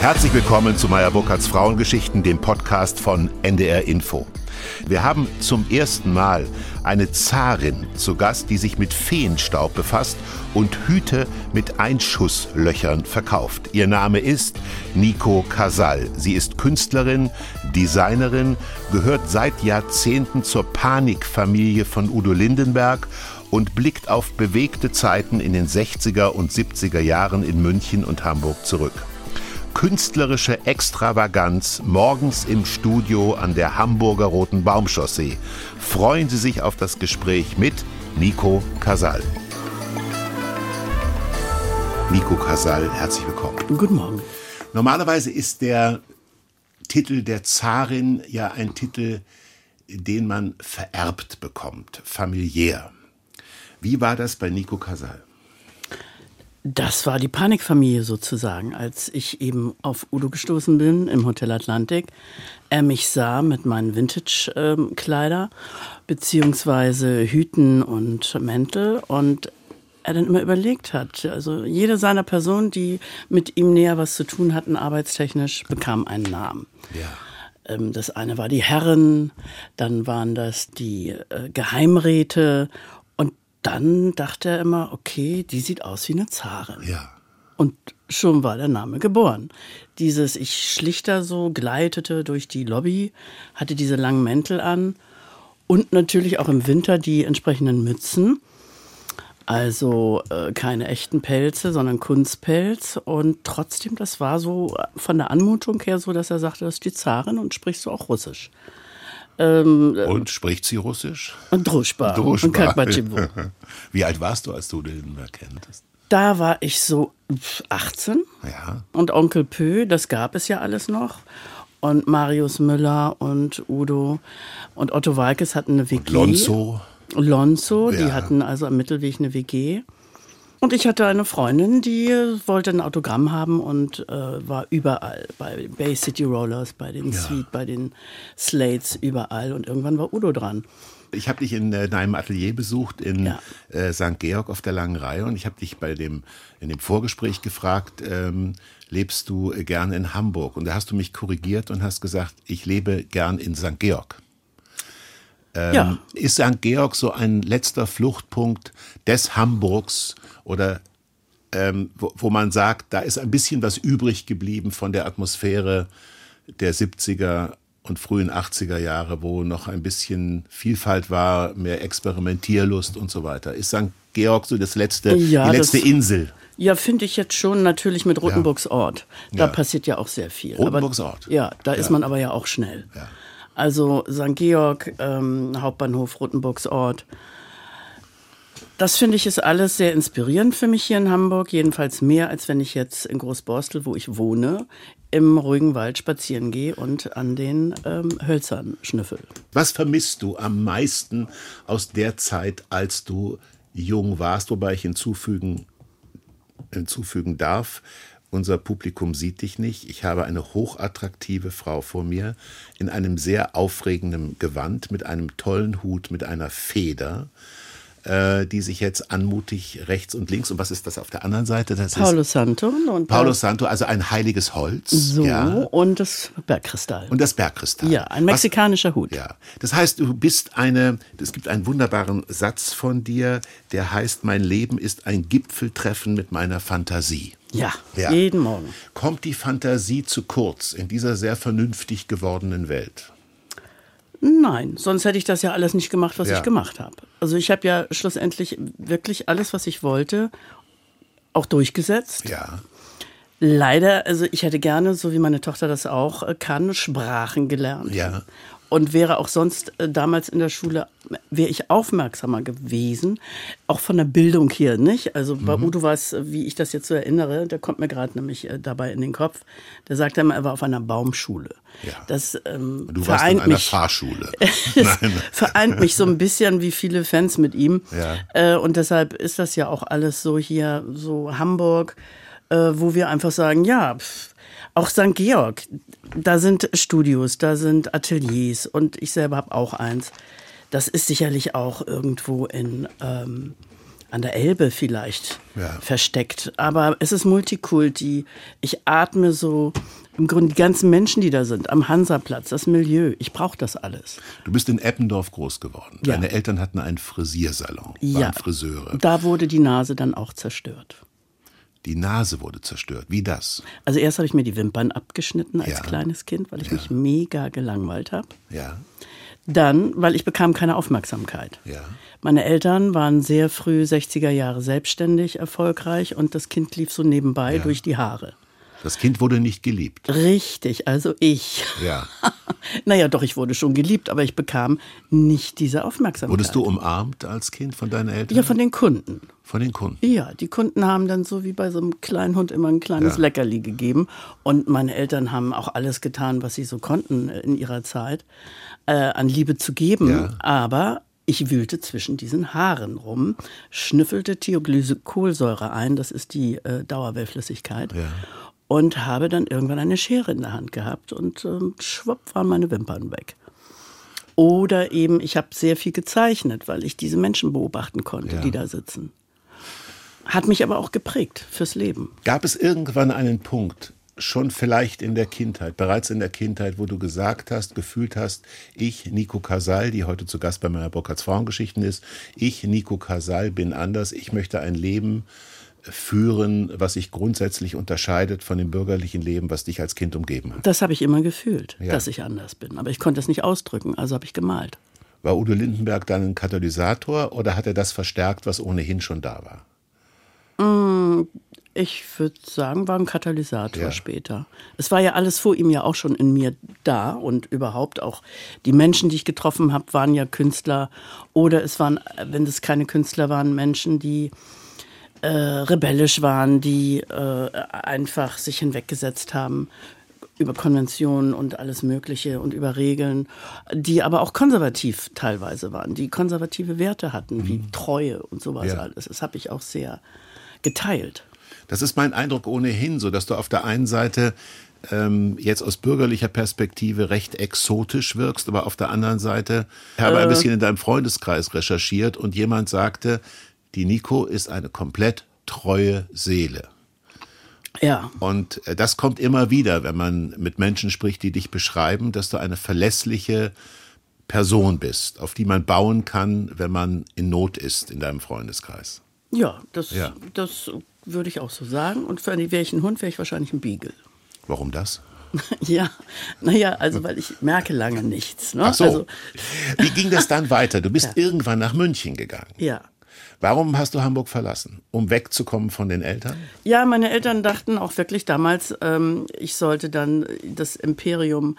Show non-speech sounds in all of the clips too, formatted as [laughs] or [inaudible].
Herzlich willkommen zu Meyer Burkhardts Frauengeschichten, dem Podcast von NDR Info. Wir haben zum ersten Mal eine Zarin zu Gast, die sich mit Feenstaub befasst und Hüte mit Einschusslöchern verkauft. Ihr Name ist Nico Casal. Sie ist Künstlerin, Designerin, gehört seit Jahrzehnten zur Panikfamilie von Udo Lindenberg und blickt auf bewegte Zeiten in den 60er und 70er Jahren in München und Hamburg zurück künstlerische Extravaganz morgens im Studio an der Hamburger Roten Baumchaussee. Freuen Sie sich auf das Gespräch mit Nico Casal. Nico Casal, herzlich willkommen. Guten Morgen. Normalerweise ist der Titel der Zarin ja ein Titel, den man vererbt bekommt, familiär. Wie war das bei Nico Casal? Das war die Panikfamilie sozusagen, als ich eben auf Udo gestoßen bin im Hotel Atlantik. Er mich sah mit meinen Vintage-Kleider, beziehungsweise Hüten und Mäntel und er dann immer überlegt hat. Also jede seiner Personen, die mit ihm näher was zu tun hatten, arbeitstechnisch, bekam einen Namen. Ja. Ähm, das eine war die Herren, dann waren das die äh, Geheimräte dann dachte er immer, okay, die sieht aus wie eine Zare. Ja. Und schon war der Name geboren. Dieses, ich schlich da so, gleitete durch die Lobby, hatte diese langen Mäntel an und natürlich auch im Winter die entsprechenden Mützen. Also äh, keine echten Pelze, sondern Kunstpelz. Und trotzdem, das war so von der Anmutung her so, dass er sagte, das ist die Zarin und sprichst du auch Russisch. Ähm, und spricht sie Russisch? Und Druschba. Druschba. Und [laughs] Wie alt warst du, als du den kenntest? Da war ich so 18. Ja. Und Onkel Pö, das gab es ja alles noch. Und Marius Müller und Udo und Otto Walkes hatten eine WG. Und Lonzo. Lonzo, ja. die hatten also am Mittelweg eine WG. Und ich hatte eine Freundin, die wollte ein Autogramm haben und äh, war überall. Bei Bay City Rollers, bei den ja. Sweet, bei den Slates, überall. Und irgendwann war Udo dran. Ich habe dich in äh, deinem Atelier besucht in ja. äh, St. Georg auf der langen Reihe und ich habe dich bei dem in dem Vorgespräch gefragt, ähm, lebst du gern in Hamburg? Und da hast du mich korrigiert und hast gesagt, ich lebe gern in St. Georg. Ähm, ja. Ist St. Georg so ein letzter Fluchtpunkt des Hamburgs oder ähm, wo, wo man sagt, da ist ein bisschen was übrig geblieben von der Atmosphäre der 70er und frühen 80er Jahre, wo noch ein bisschen Vielfalt war, mehr Experimentierlust und so weiter. Ist St. Georg so das letzte, ja, die letzte das, Insel? Ja, finde ich jetzt schon natürlich mit Rotenburgs Ort. Da ja. passiert ja auch sehr viel. Rotenburgs Ort? Ja, da ja. ist man aber ja auch schnell. Also St. Georg, ähm, Hauptbahnhof, Rotenburgs Ort. Das finde ich ist alles sehr inspirierend für mich hier in Hamburg. Jedenfalls mehr, als wenn ich jetzt in Großborstel, wo ich wohne, im ruhigen Wald spazieren gehe und an den ähm, Hölzern schnüffel. Was vermisst du am meisten aus der Zeit, als du jung warst? Wobei ich hinzufügen, hinzufügen darf, unser Publikum sieht dich nicht. Ich habe eine hochattraktive Frau vor mir in einem sehr aufregenden Gewand mit einem tollen Hut mit einer Feder äh, die sich jetzt anmutig rechts und links. Und was ist das auf der anderen Seite? Das Paulo Santo. Und Paulo Santo, also ein heiliges Holz. So, ja. und das Bergkristall. Und das Bergkristall. Ja, ein mexikanischer was, Hut. Ja. Das heißt, du bist eine, es gibt einen wunderbaren Satz von dir, der heißt, mein Leben ist ein Gipfeltreffen mit meiner Fantasie. Ja, ja, jeden Morgen. Kommt die Fantasie zu kurz in dieser sehr vernünftig gewordenen Welt? Nein, sonst hätte ich das ja alles nicht gemacht, was ja. ich gemacht habe. Also ich habe ja schlussendlich wirklich alles, was ich wollte, auch durchgesetzt. Ja. Leider, also ich hätte gerne, so wie meine Tochter das auch äh, kann, Sprachen gelernt. Ja und wäre auch sonst äh, damals in der Schule, wäre ich aufmerksamer gewesen, auch von der Bildung hier, nicht? Also bei mhm. Udo war es, wie ich das jetzt so erinnere, der kommt mir gerade nämlich äh, dabei in den Kopf, der sagte immer, er war auf einer Baumschule. Ja. Das ähm, du warst in einer mich, Fahrschule. [laughs] [laughs] vereint mich so ein bisschen wie viele Fans mit ihm. Ja. Äh, und deshalb ist das ja auch alles so hier, so Hamburg, äh, wo wir einfach sagen, ja, pff, auch St. Georg, da sind Studios, da sind Ateliers und ich selber habe auch eins. Das ist sicherlich auch irgendwo in ähm, an der Elbe vielleicht Ja. versteckt. Aber es ist Multikulti. Ich atme so im Grunde die ganzen Menschen, die da sind, am Hansaplatz, das Milieu. Ich brauche das alles. Du bist in Eppendorf groß geworden. Ja. Deine Eltern hatten einen Frisiersalon, waren Ja. Friseure. Da wurde die Nase dann auch zerstört. Die Nase wurde zerstört. Wie das? Also erst habe ich mir die Wimpern abgeschnitten als Ja. kleines Kind, weil ich Ja. mich mega gelangweilt habe. Ja, Dann, weil ich bekam keine Aufmerksamkeit. ja. Meine Eltern waren sehr früh 60er Jahre selbstständig erfolgreich und das Kind lief so nebenbei Ja. durch die Haare. Das Kind wurde nicht geliebt. Richtig, also ich. Ja. [laughs] naja, doch, ich wurde schon geliebt, aber ich bekam nicht diese Aufmerksamkeit. Wurdest du umarmt als Kind von deinen Eltern? Ja, von den Kunden. Von den Kunden. Ja, die Kunden haben dann so wie bei so einem kleinen Hund immer ein kleines Ja. Leckerli gegeben. Und meine Eltern haben auch alles getan, was sie so konnten in ihrer Zeit, äh, an Liebe zu geben. Ja. Aber ich wühlte zwischen diesen Haaren rum, schnüffelte Thioglycolsäure ein, das ist die äh, Dauerwellflüssigkeit. Ja. Und habe dann irgendwann eine Schere in der Hand gehabt und ähm, schwupp waren meine Wimpern weg. Oder eben, ich habe sehr viel gezeichnet, weil ich diese Menschen beobachten konnte, Ja. die da sitzen. Hat mich aber auch geprägt fürs Leben. Gab es irgendwann einen Punkt, schon vielleicht in der Kindheit, bereits in der Kindheit, wo du gesagt hast, gefühlt hast, ich, Nico Kasal, die heute zu Gast bei meiner Burkhards Frauengeschichten ist, ich, Nico Kasal, bin anders, ich möchte ein Leben führen, was sich grundsätzlich unterscheidet von dem bürgerlichen Leben, was dich als Kind umgeben hat. Das habe ich immer gefühlt, Ja. dass ich anders bin. Aber ich konnte es nicht ausdrücken, also habe ich gemalt. War Udo Lindenberg dann ein Katalysator oder hat er das verstärkt, was ohnehin schon da war? Ich würde sagen, war ein Katalysator Ja. später. Es war ja alles vor ihm ja auch schon in mir da und überhaupt auch die Menschen, die ich getroffen habe, waren ja Künstler oder es waren, wenn es keine Künstler waren, Menschen, die äh, rebellisch waren, die äh, einfach sich hinweggesetzt haben über Konventionen und alles Mögliche und über Regeln, die aber auch konservativ teilweise waren, die konservative Werte hatten, wie Treue und sowas Ja. alles. Das habe ich auch sehr geteilt. Das ist mein Eindruck ohnehin, so dass du auf der einen Seite ähm, jetzt aus bürgerlicher Perspektive recht exotisch wirkst, aber auf der anderen Seite ich habe ein bisschen in deinem Freundeskreis recherchiert und jemand sagte, die Nico ist eine komplett treue Seele. Ja, Und äh, das kommt immer wieder, wenn man mit Menschen spricht, die dich beschreiben, dass du eine verlässliche Person bist, auf die man bauen kann, wenn man in Not ist in deinem Freundeskreis. ja, das, Ja. das würde ich auch so sagen. Und für wäre ich ein Hund, wäre ich wahrscheinlich ein Beagle. Warum das? [laughs] Ja, naja, also weil ich merke lange nichts. Ne? Ach so. Also, Wie ging das dann weiter? Du bist [laughs] irgendwann nach München gegangen. ja. Warum hast du Hamburg verlassen? Um wegzukommen von den Eltern? Ja, meine Eltern dachten auch wirklich damals, ähm, ich sollte dann das Imperium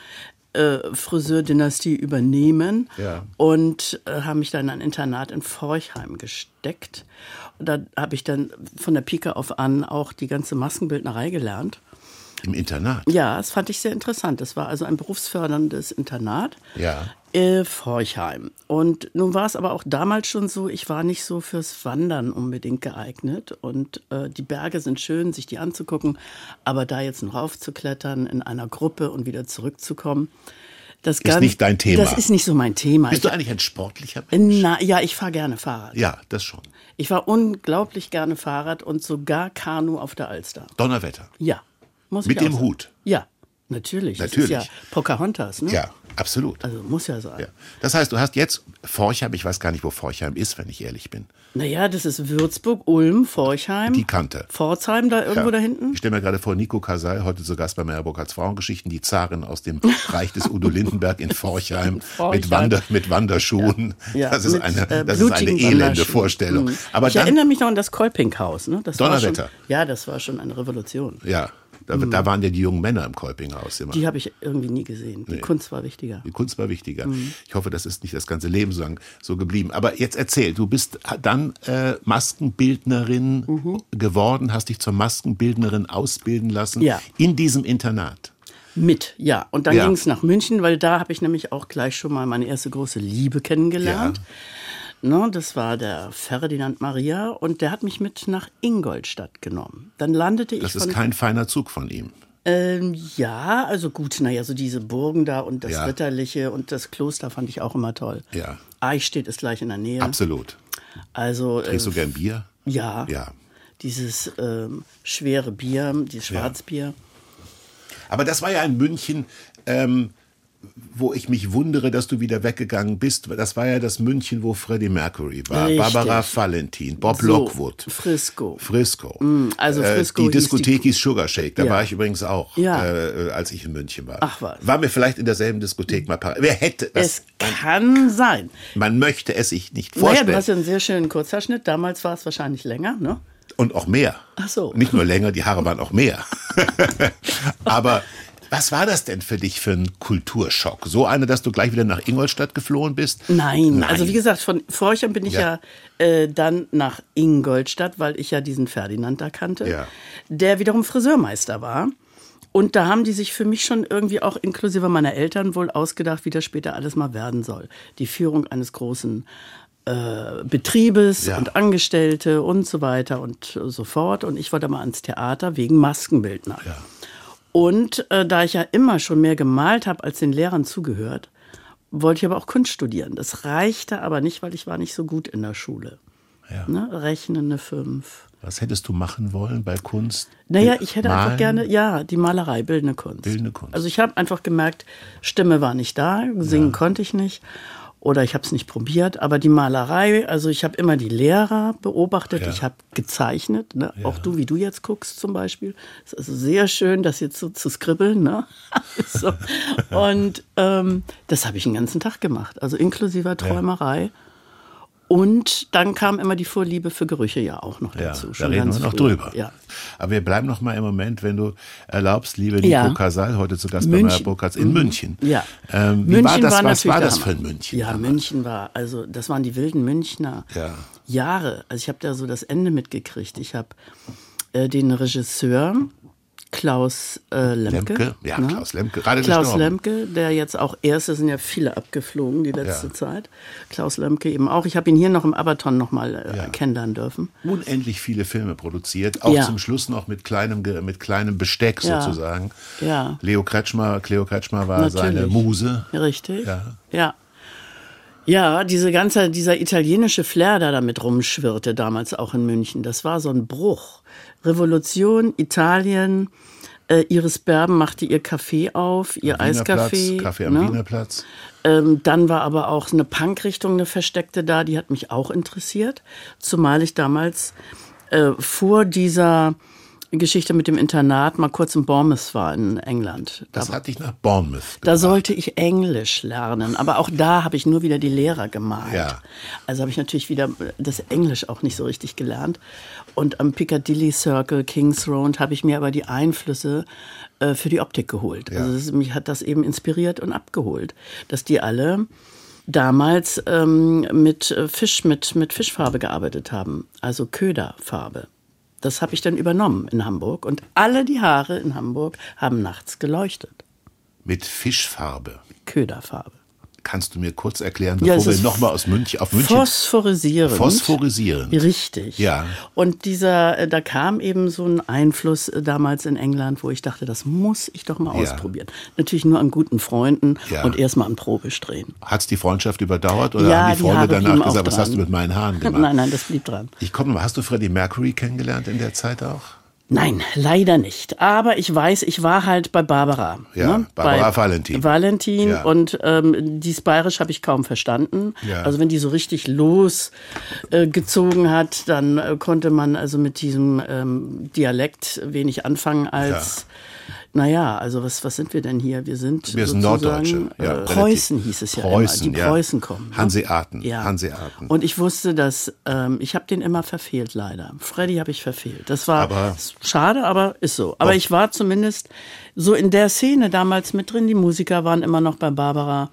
äh, Friseurdynastie übernehmen Ja. und äh, haben mich dann in ein Internat in Forchheim gesteckt. Und da habe ich dann von der Pike auf an auch die ganze Maskenbildnerei gelernt. Im Internat? Ja, das fand ich sehr interessant. Das war also ein berufsförderndes Internat. Ja. Äh, Forchheim. Und nun war es aber auch damals schon so, ich war nicht so fürs Wandern unbedingt geeignet. Und äh, die Berge sind schön, sich die anzugucken, aber da jetzt noch raufzuklettern in einer Gruppe und wieder zurückzukommen, das Ist nicht dein Thema. Das ist nicht so mein Thema. Bist du Ich, eigentlich ein sportlicher Mensch? na, ja, ich fahre gerne Fahrrad. Ja, das schon. Ich fahre unglaublich gerne Fahrrad und sogar Kanu auf der Alster. Donnerwetter. Ja, muss Mit dem sagen. Hut. Ja, natürlich. Natürlich. Das ist ja Pocahontas, ne? Ja, absolut. Also muss ja sein. Ja. Das heißt, du hast jetzt Forchheim, ich weiß gar nicht, wo Forchheim ist, wenn ich ehrlich bin. Naja, das ist Würzburg, Ulm, Forchheim. Die Kante. Pforzheim da irgendwo Ja. da hinten. Ich stelle mir gerade vor, Nico Kasal, heute zu Gast bei Meyer Burkhardts Frauengeschichten, die Zarin aus dem Reich des Udo Lindenberg in [laughs] Forchheim. Mit, Wander, mit Wanderschuhen. Ja, das ist mit, eine, äh, das ist eine elende. Vorstellung. Mhm. Aber ich dann, erinnere mich noch an das Kolpinkhaus. Ne? Das war Donnerwetter. schon, ja, das war schon eine Revolution. ja, da, da waren ja die jungen Männer im Kolpinghaus immer. Die habe ich irgendwie nie gesehen. Die Kunst war wichtiger. Die Kunst war wichtiger. Ich hoffe, das ist nicht das ganze Leben so, lang so geblieben. Aber jetzt erzähl, du bist dann äh, Maskenbildnerin geworden, hast dich zur Maskenbildnerin ausbilden lassen Ja. in diesem Internat. Mit, ja. Und dann Ja. ging es nach München, weil da habe ich nämlich auch gleich schon mal meine erste große Liebe kennengelernt. Ne, das war der Ferdinand Maria und der hat mich mit nach Ingolstadt genommen. Dann landete ich Das ist kein feiner Zug von ihm. Ähm, ja, also gut, naja, so diese Burgen da und das Ja. Ritterliche und das Kloster fand ich auch immer toll. Ja. Eichstätt ist gleich in der Nähe. Absolut. Also, äh, Trinkst du gern Bier? Ja. Ja. Dieses ähm, schwere Bier, dieses Schwarzbier. Aber das war ja in München, ähm, wo ich mich wundere, dass du wieder weggegangen bist. Das war ja das München, wo Freddie Mercury war, Richtig. Barbara Valentin, Bob So, Lockwood. Frisco. Frisco. also Äh, Frisco die hieß die- Diskothek hieß Sugar Shake. Da Ja. war ich übrigens auch, Ja. äh, als ich in München war. Ach was. War mir vielleicht in derselben Diskothek mal par- Wer hätte das? Es kann sein. Man möchte es sich nicht Naja, vorstellen. du hast ja einen sehr schönen Kurzhaarschnitt. Damals war es wahrscheinlich länger, ne? Und auch mehr. Ach so. Nicht nur länger, die Haare waren auch mehr. [laughs] Aber was war das denn für dich für ein Kulturschock? So eine, dass du gleich wieder nach Ingolstadt geflohen bist? Nein. Also wie gesagt, von Forchern bin ich Ja. ja, äh, dann nach Ingolstadt, weil ich ja diesen Ferdinand da kannte, Ja. der wiederum Friseurmeister war. Und da haben die sich für mich schon irgendwie auch inklusive meiner Eltern wohl ausgedacht, wie das später alles mal werden soll. Die Führung eines großen äh, Betriebes Ja. und Angestellte und so weiter und so fort. Und ich wollte mal ans Theater wegen Maskenbildner. Ja. Und äh, da ich ja immer schon mehr gemalt habe, als den Lehrern zugehört, wollte ich aber auch Kunst studieren. Das reichte aber nicht, weil ich war nicht so gut in der Schule. Ja. Ne? Rechnen eine 5. Was hättest du machen wollen bei Kunst? Naja, ich hätte Malen? einfach gerne, ja, die Malerei, bildende Kunst. Bildende Kunst. Also ich habe einfach gemerkt, Stimme war nicht da, singen konnte ich nicht. Oder ich habe es nicht probiert, aber die Malerei, also ich habe immer die Lehrer beobachtet, Ja. ich habe gezeichnet, ne? auch du, wie du jetzt guckst zum Beispiel. Es ist also sehr schön, das jetzt so zu skribbeln. Ne? [laughs] so. [laughs] Und ähm, das habe ich den ganzen Tag gemacht, also inklusive Träumerei. Und dann kam immer die Vorliebe für Gerüche ja auch noch Ja, dazu. da schon reden wir noch früh. drüber. Ja. Aber wir bleiben noch mal im Moment, wenn du erlaubst, liebe Nico Ja. Kasal, heute zu Gast bei München. Meyer Burkhardt in München. Ja. Ähm, wie München war das, was natürlich war das für ein München? Ja, München war, also das waren die wilden Münchner Ja. Jahre. Also ich habe da so das Ende mitgekriegt. Ich habe äh, den Regisseur Klaus äh, Lemke. Lemke? Ja, ne? Klaus Lemke, gerade Klaus gestorben. Lemke, der jetzt auch erst, es sind ja viele abgeflogen die letzte Ja. Zeit. Klaus Lemke eben auch. Ich habe ihn hier noch im Abaton noch mal äh, Ja. kennenlernen dürfen. Unendlich viele Filme produziert, auch Ja. zum Schluss noch mit kleinem, mit kleinem Besteck sozusagen. Ja. Leo Kretschmer, Cleo Kretschmer war Natürlich. seine Muse. Richtig. Ja. Ja. Diese ganze, dieser italienische Flair, der damit rumschwirrte, damals auch in München, das war so ein Bruch. Revolution, Italien, äh, Iris Berben machte ihr Café auf, ihr Wiener Eiskaffee. Platz, Kaffee am ne? Wiener Platz. Ähm, dann war aber auch eine Punkrichtung, eine versteckte da, die hat mich auch interessiert. Zumal ich damals äh, vor dieser Geschichte mit dem Internat mal kurz in Bournemouth war in England. Da Das hat dich nach Bournemouth da sollte ich Englisch lernen, aber auch da habe ich nur wieder die Lehrer gemalt. Ja. Also habe ich natürlich wieder das Englisch auch nicht so richtig gelernt. Und am Piccadilly Circle, Kings Road, habe ich mir aber die Einflüsse äh, für die Optik geholt. Ja. Also das, mich hat das eben inspiriert und abgeholt, dass die alle damals ähm, mit äh, Fisch, mit, mit Fischfarbe gearbeitet haben, also Köderfarbe. Das habe ich dann übernommen in Hamburg und alle die Haare in Hamburg haben nachts geleuchtet. mit Fischfarbe. Köderfarbe. Kannst du mir kurz erklären, Ja, bevor es wir nochmal aus München auf München Phosphorisierend. Phosphorisierend. Richtig. Ja. Und dieser, äh, da kam eben so ein Einfluss äh, damals in England, wo ich dachte, das muss ich doch mal Ja. ausprobieren. Natürlich nur an guten Freunden Ja. und erstmal an Probisch drehen. Hat's die Freundschaft überdauert oder Ja, haben die die Freunde Haare danach gesagt, was dran. hast du mit meinen Haaren [laughs] gemacht? Nein, nein, das blieb dran. Ich komme mal, hast du Freddie Mercury kennengelernt in der Zeit auch? Nein, leider nicht. Aber ich weiß, ich war halt bei Barbara. Ja, ne? Barbara bei Valentin. Valentin Ja. und ähm, dies Bayerisch habe ich kaum verstanden. Ja. Also wenn die so richtig losgezogen äh, hat, dann äh, konnte man also mit diesem ähm, Dialekt wenig anfangen als, naja, also was, was sind wir denn hier? Wir sind Wir sind Norddeutsche. Ja, äh, Preußen hieß es ja Preußen, immer. Die ja. Preußen kommen. ne? Hanseaten. Ja. Hanseaten. Und ich wusste, dass ähm, ich habe den immer verfehlt, leider. Freddy habe ich verfehlt. Das war Aber- schade, aber ist so. Aber ich war zumindest so in der Szene damals mit drin. Die Musiker waren immer noch bei Barbara.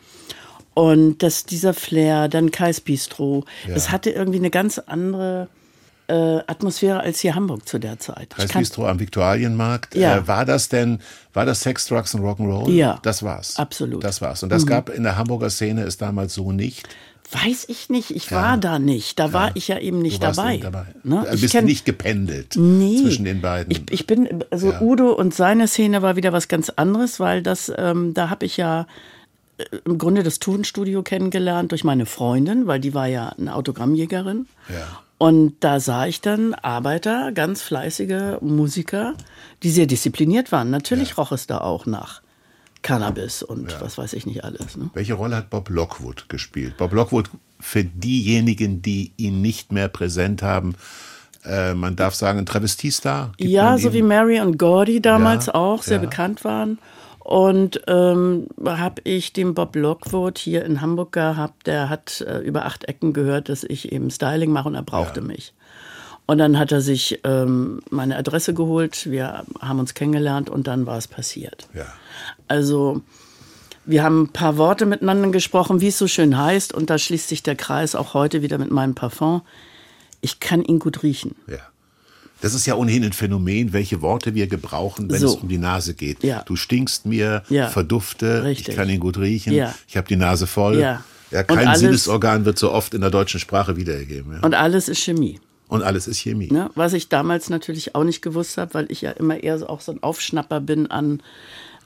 Und das, dieser Flair, dann Kais Bistro, es hatte irgendwie eine ganz andere äh, Atmosphäre als hier Hamburg zu der Zeit. Kann- Bistro am Viktualienmarkt. Ja. Äh, war das denn, war das Sex, Drugs und Rock'n'Roll? Ja. Das war's. Absolut. Mhm. Das war's. Und das gab in der Hamburger Szene es damals so nicht. Weiß ich nicht, ich war da nicht. Da war ich ja eben nicht Du warst dabei. eben dabei. Ne? Du Ich bist kenn- nicht gependelt Nee. zwischen den beiden. Ich, ich bin, also Ja. Udo und seine Szene war wieder was ganz anderes, weil das, ähm, da habe ich ja äh, im Grunde das Tonstudio kennengelernt durch meine Freundin, weil die war ja eine Autogrammjägerin. Ja. Und da sah ich dann Arbeiter, ganz fleißige Musiker, die sehr diszipliniert waren. Natürlich ja. roch es da auch nach Cannabis und ja. was weiß ich nicht alles. Ne? Welche Rolle hat Bob Lockwood gespielt? Bob Lockwood, für diejenigen, die ihn nicht mehr präsent haben, äh, man darf sagen, ein Travestiestar? Ja, so wie Mary und Gordy damals ja, auch sehr bekannt waren. Und ähm, habe ich den Bob Lockwood hier in Hamburg gehabt, der hat äh, über acht Ecken gehört, dass ich eben Styling mache und er brauchte ja. mich. Und dann hat er sich ähm, meine Adresse geholt, wir haben uns kennengelernt und dann war es passiert. Ja. Also wir haben ein paar Worte miteinander gesprochen, wie es so schön heißt und da schließt sich der Kreis auch heute wieder mit meinem Parfum. Ich kann ihn gut riechen. Ja. Das ist ja ohnehin ein Phänomen, welche Worte wir gebrauchen, wenn so. es um die Nase geht. Ja. Du stinkst mir, ja. verdufte, Richtig. ich kann ihn gut riechen, ja. ich habe die Nase voll. Ja. Ja, kein alles, Sinnesorgan wird so oft in der deutschen Sprache wiedergegeben. Ja. Und alles ist Chemie. Und alles ist Chemie. Ne? Was ich damals natürlich auch nicht gewusst habe, weil ich ja immer eher auch so ein Aufschnapper bin an,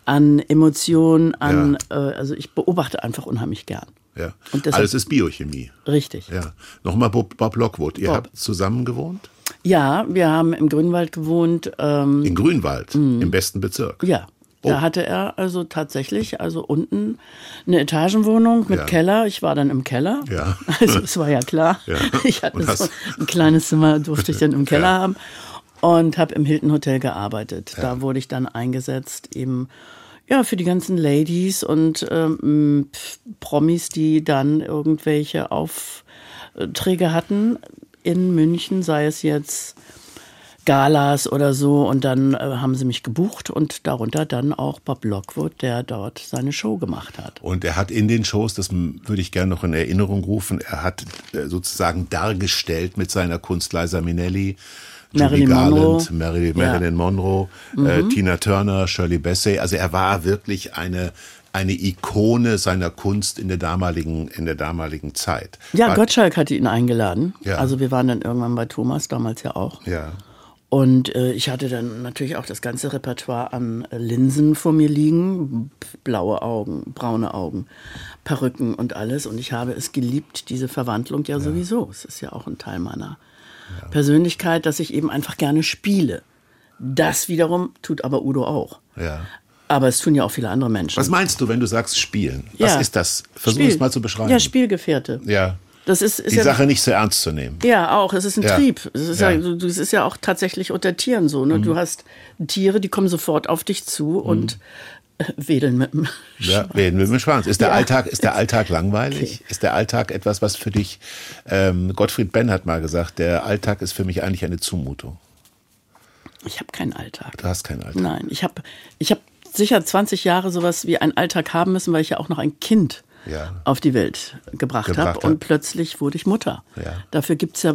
an Emotionen, an, ja. äh, also ich beobachte einfach unheimlich gern. Ja. Alles ist Biochemie. Richtig. Ja. Nochmal Bob, Bob Lockwood. Ihr Bob. habt zusammen gewohnt? Ja, wir haben im Grünwald gewohnt. Ähm, in Grünwald, mh. im besten Bezirk. Ja. Oh. Da hatte er also tatsächlich, also unten eine Etagenwohnung mit ja. Keller. Ich war dann im Keller. Ja. [laughs] Also es war ja klar. Ja. Ich hatte so ein kleines Zimmer, durfte ich dann im [laughs] Keller ja. haben und habe im Hilton Hotel gearbeitet. Da wurde ich dann eingesetzt eben ja für die ganzen Ladies und ähm, Promis, die dann irgendwelche Aufträge hatten in München, sei es jetzt Galas oder so. Und dann äh, haben sie mich gebucht und darunter dann auch Bob Lockwood, der dort seine Show gemacht hat. Und er hat in den Shows, das würde ich gerne noch in Erinnerung rufen, er hat äh, sozusagen dargestellt mit seiner Kunst Liza Minnelli, Marilyn Garland, Monroe, Marilyn, Marilyn ja. Monroe äh, mhm. Tina Turner, Shirley Bassey. Also er war wirklich eine eine Ikone seiner Kunst in der damaligen, in der damaligen Zeit. Ja, war, Gottschalk hatte ihn eingeladen. Ja. Also wir waren dann irgendwann bei Thomas, damals ja auch. Ja. Und äh, ich hatte dann natürlich auch das ganze Repertoire an äh, Linsen vor mir liegen. Blaue Augen, braune Augen, Perücken und alles. Und ich habe es geliebt, diese Verwandlung ja, ja. sowieso. Es ist ja auch ein Teil meiner ja. Persönlichkeit, dass ich eben einfach gerne spiele. Das wiederum tut aber Udo auch. Ja. Aber es tun ja auch viele andere Menschen. Was meinst du, wenn du sagst spielen? Was ja. ist das? Versuch Spiel. es mal zu beschreiben. Ja, Spielgefährte. Ja. Das ist, ist die ja, Sache nicht so ernst zu nehmen. Ja, auch. Es ist ein ja. Trieb. Es ist ja. ja, es ist ja auch tatsächlich unter Tieren so. Ne? Mhm. Du hast Tiere, die kommen sofort auf dich zu mhm. und wedeln mit dem Schwanz. Ja, wedeln mit dem Schwanz. Ist der Alltag, ist der Alltag langweilig? Okay. Ist der Alltag etwas, was für dich, ähm, Gottfried Benn hat mal gesagt, der Alltag ist für mich eigentlich eine Zumutung. Ich habe keinen Alltag. Du hast keinen Alltag. Nein, ich habe ich hab sicher 20 Jahre sowas wie einen Alltag haben müssen, weil ich ja auch noch ein Kind ja. auf die Welt gebracht, gebracht habe. Und plötzlich wurde ich Mutter. Ja. Dafür gibt es ja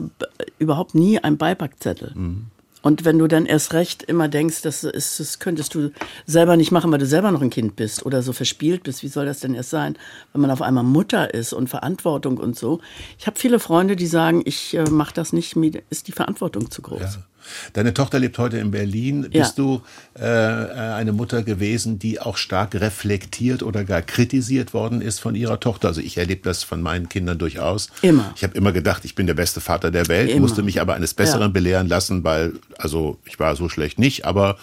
überhaupt nie einen Beipackzettel. Mhm. Und wenn du dann erst recht immer denkst, das, ist, das könntest du selber nicht machen, weil du selber noch ein Kind bist oder so verspielt bist, wie soll das denn erst sein, wenn man auf einmal Mutter ist und Verantwortung und so. Ich habe viele Freunde, die sagen, ich äh, mache das nicht, mir ist die Verantwortung zu groß. Ja. Deine Tochter lebt heute in Berlin. Ja. Bist du äh, eine Mutter gewesen, die auch stark reflektiert oder gar kritisiert worden ist von ihrer Tochter? Also ich erlebe das von meinen Kindern durchaus. Immer. Ich habe immer gedacht, ich bin der beste Vater der Welt, immer. musste mich aber eines Besseren ja. belehren lassen, weil, also ich war so schlecht nicht, aber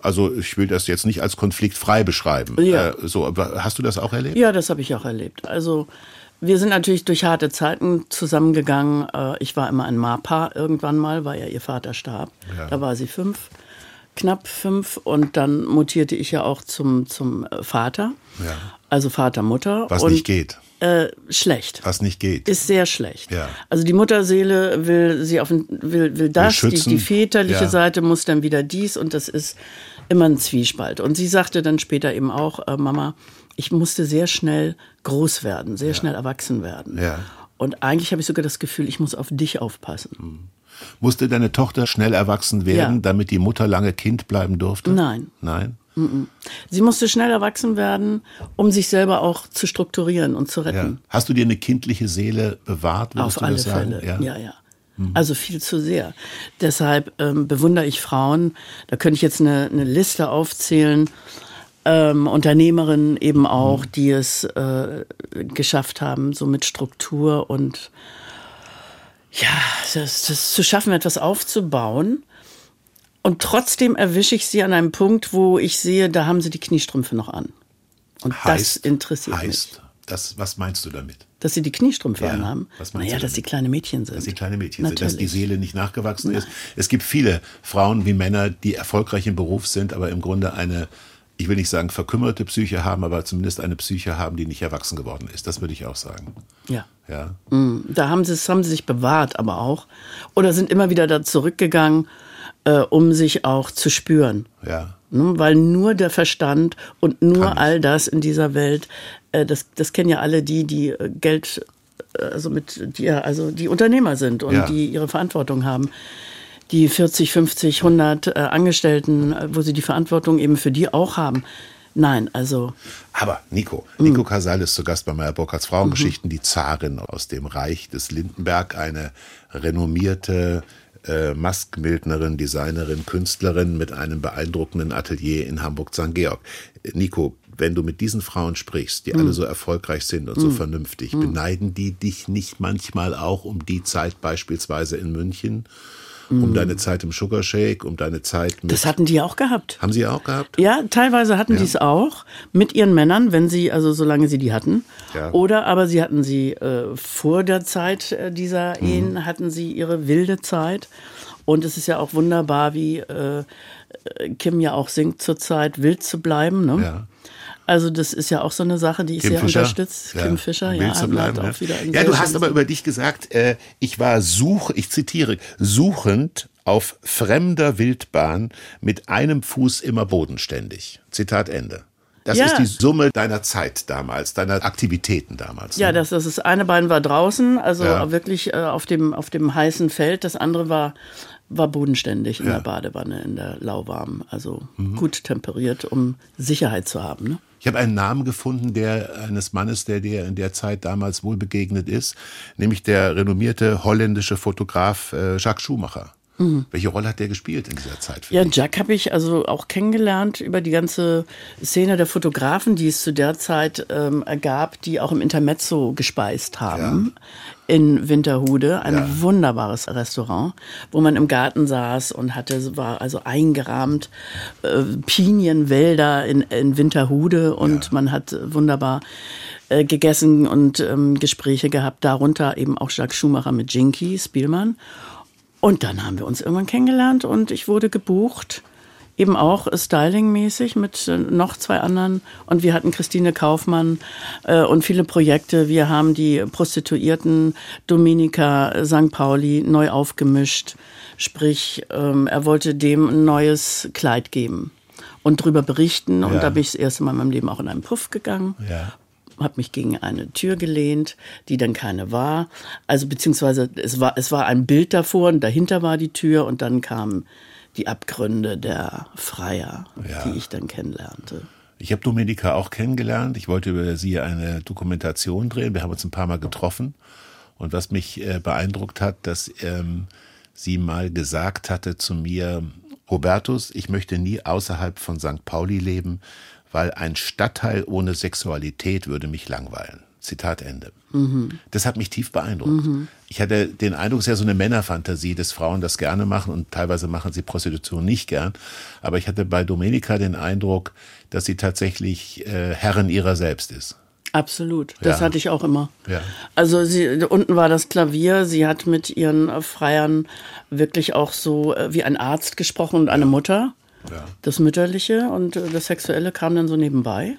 also ich will das jetzt nicht als konfliktfrei beschreiben. Ja. Äh, so, hast du das auch erlebt? Ja, das habe ich auch erlebt. Also wir sind natürlich durch harte Zeiten zusammengegangen. Äh, ich war immer ein Mapa irgendwann mal, weil ja ihr Vater starb. Ja. Da war sie fünf, knapp fünf. Und dann mutierte ich ja auch zum, zum äh, Vater. Ja. Also Vater, Mutter. Was und, nicht geht. Äh, schlecht. Was nicht geht. Ist sehr schlecht. Ja. Also die Mutterseele will sie auf will, will das, will die, die väterliche ja. Seite muss dann wieder dies und das ist immer ein Zwiespalt. Und sie sagte dann später eben auch, äh, Mama, ich musste sehr schnell groß werden, sehr ja. schnell erwachsen werden. Ja. Und eigentlich habe ich sogar das Gefühl, ich muss auf dich aufpassen. Mhm. Musste deine Tochter schnell erwachsen werden, ja. damit die Mutter lange Kind bleiben durfte? Nein. Nein? Sie musste schnell erwachsen werden, um sich selber auch zu strukturieren und zu retten. Hast du dir eine kindliche Seele bewahrt? Auf alle Fälle, ja, ja. ja. Mhm. Also viel zu sehr. Deshalb ähm, bewundere ich Frauen. Da könnte ich jetzt eine, eine Liste aufzählen ähm, Unternehmerinnen eben auch, mhm. die es äh, geschafft haben, so mit Struktur und ja, das, das zu schaffen, etwas aufzubauen. Und trotzdem erwische ich sie an einem Punkt, wo ich sehe, da haben sie die Kniestrümpfe noch an. Und heißt, das interessiert heißt, mich. Das, was meinst du damit? Dass sie die Kniestrümpfe ja, anhaben? Was meinst naja, dass sie kleine Mädchen sind. Dass sie kleine Mädchen Natürlich. sind, dass die Seele nicht nachgewachsen ist. Es gibt viele Frauen wie Männer, die erfolgreich im Beruf sind, aber im Grunde eine, ich will nicht sagen verkümmerte Psyche haben, aber zumindest eine Psyche haben, die nicht erwachsen geworden ist. Das würde ich auch sagen. Ja. ja. Mm, da haben sie, haben sie sich bewahrt, aber auch. Oder sind immer wieder da zurückgegangen äh, um sich auch zu spüren. Ja. Ne? Weil nur der Verstand und nur all das in dieser Welt, äh, das, das kennen ja alle die, die äh, Geld, äh, also mit, die, also die Unternehmer sind und ja. die ihre Verantwortung haben die 40, 50, 100 äh, Angestellten, äh, wo sie die Verantwortung eben für die auch haben. Nein, also. Aber Nico, Nico Casal ist zu Gast bei Meyer Burkhardts Frauengeschichten, mhm. die Zarin aus dem Reich des Lindenberg, eine renommierte äh, Maskbildnerin, Designerin, Künstlerin mit einem beeindruckenden Atelier in Hamburg-St. Georg. Nico, wenn du mit diesen Frauen sprichst, die mm. alle so erfolgreich sind und mm. so vernünftig, mm. beneiden die dich nicht manchmal auch um die Zeit beispielsweise in München? Um deine Zeit im Sugar Shake, um deine Zeit mit. Das hatten die auch gehabt. Haben sie auch gehabt? Ja, teilweise hatten ja. die es auch mit ihren Männern, wenn sie, also solange sie die hatten. Ja. Oder aber sie hatten sie äh, vor der Zeit äh, dieser mhm. Ehen, hatten sie ihre wilde Zeit. Und es ist ja auch wunderbar, wie äh, Kim ja auch singt zurzeit, wild zu bleiben. Ne? Ja. Also das ist ja auch so eine Sache, die ich Kim sehr Fischer. unterstütze. Ja. Kim Fischer, ja, zu bleiben, auch wieder ja, du hast aber über dich gesagt, äh, ich war such, ich zitiere, suchend auf fremder Wildbahn mit einem Fuß immer bodenständig. Zitat Ende. Das ja. ist die Summe deiner Zeit damals, deiner Aktivitäten damals. Ja, ne? das, das ist eine Bein war draußen, also ja. wirklich äh, auf dem auf dem heißen Feld. Das andere war war bodenständig in ja. der Badewanne, in der lauwarm, also mhm. gut temperiert, um Sicherheit zu haben. Ne? Ich habe einen Namen gefunden, der eines Mannes, der dir in der Zeit damals wohl begegnet ist, nämlich der renommierte holländische Fotograf äh, Jacques Schumacher. Mhm. Welche Rolle hat der gespielt in dieser Zeit? ja, Jack habe ich also auch kennengelernt über die ganze Szene der Fotografen, die es zu der Zeit ähm, gab, die auch im Intermezzo gespeist haben. Ja. In Winterhude, ein ja. wunderbares Restaurant, wo man im Garten saß und hatte, war also eingerahmt, äh, Pinienwälder in, in Winterhude und ja. man hat wunderbar äh, gegessen und ähm, Gespräche gehabt, darunter eben auch Jacques Schumacher mit Jinky Spielmann. Und dann haben wir uns irgendwann kennengelernt und ich wurde gebucht, eben auch stylingmäßig mit äh, noch zwei anderen. Und wir hatten Christine Kaufmann äh, und viele Projekte. Wir haben die Prostituierten Dominika St. Pauli neu aufgemischt. Sprich, ähm, er wollte dem ein neues Kleid geben und drüber berichten. Ja. Und da bin ich das erste Mal in meinem Leben auch in einen Puff gegangen. Ja habe mich gegen eine Tür gelehnt, die dann keine war. Also beziehungsweise es war, es war ein Bild davor und dahinter war die Tür und dann kamen die Abgründe der Freier, ja. die ich dann kennenlernte. Ich habe Dominika auch kennengelernt. Ich wollte über sie eine Dokumentation drehen. Wir haben uns ein paar Mal getroffen. Und was mich äh, beeindruckt hat, dass ähm, sie mal gesagt hatte zu mir, Robertus, ich möchte nie außerhalb von St. Pauli leben, weil ein Stadtteil ohne Sexualität würde mich langweilen. Zitat Ende. Mhm. Das hat mich tief beeindruckt. Mhm. Ich hatte den Eindruck, es ist ja so eine Männerfantasie, dass Frauen das gerne machen und teilweise machen sie Prostitution nicht gern. Aber ich hatte bei Domenica den Eindruck, dass sie tatsächlich äh, Herrin ihrer selbst ist. Absolut, das ja. hatte ich auch immer. Ja. Also sie, unten war das Klavier, sie hat mit ihren Freiern wirklich auch so äh, wie ein Arzt gesprochen und eine Mutter. Ja. Das Mütterliche und äh, das Sexuelle kam dann so nebenbei.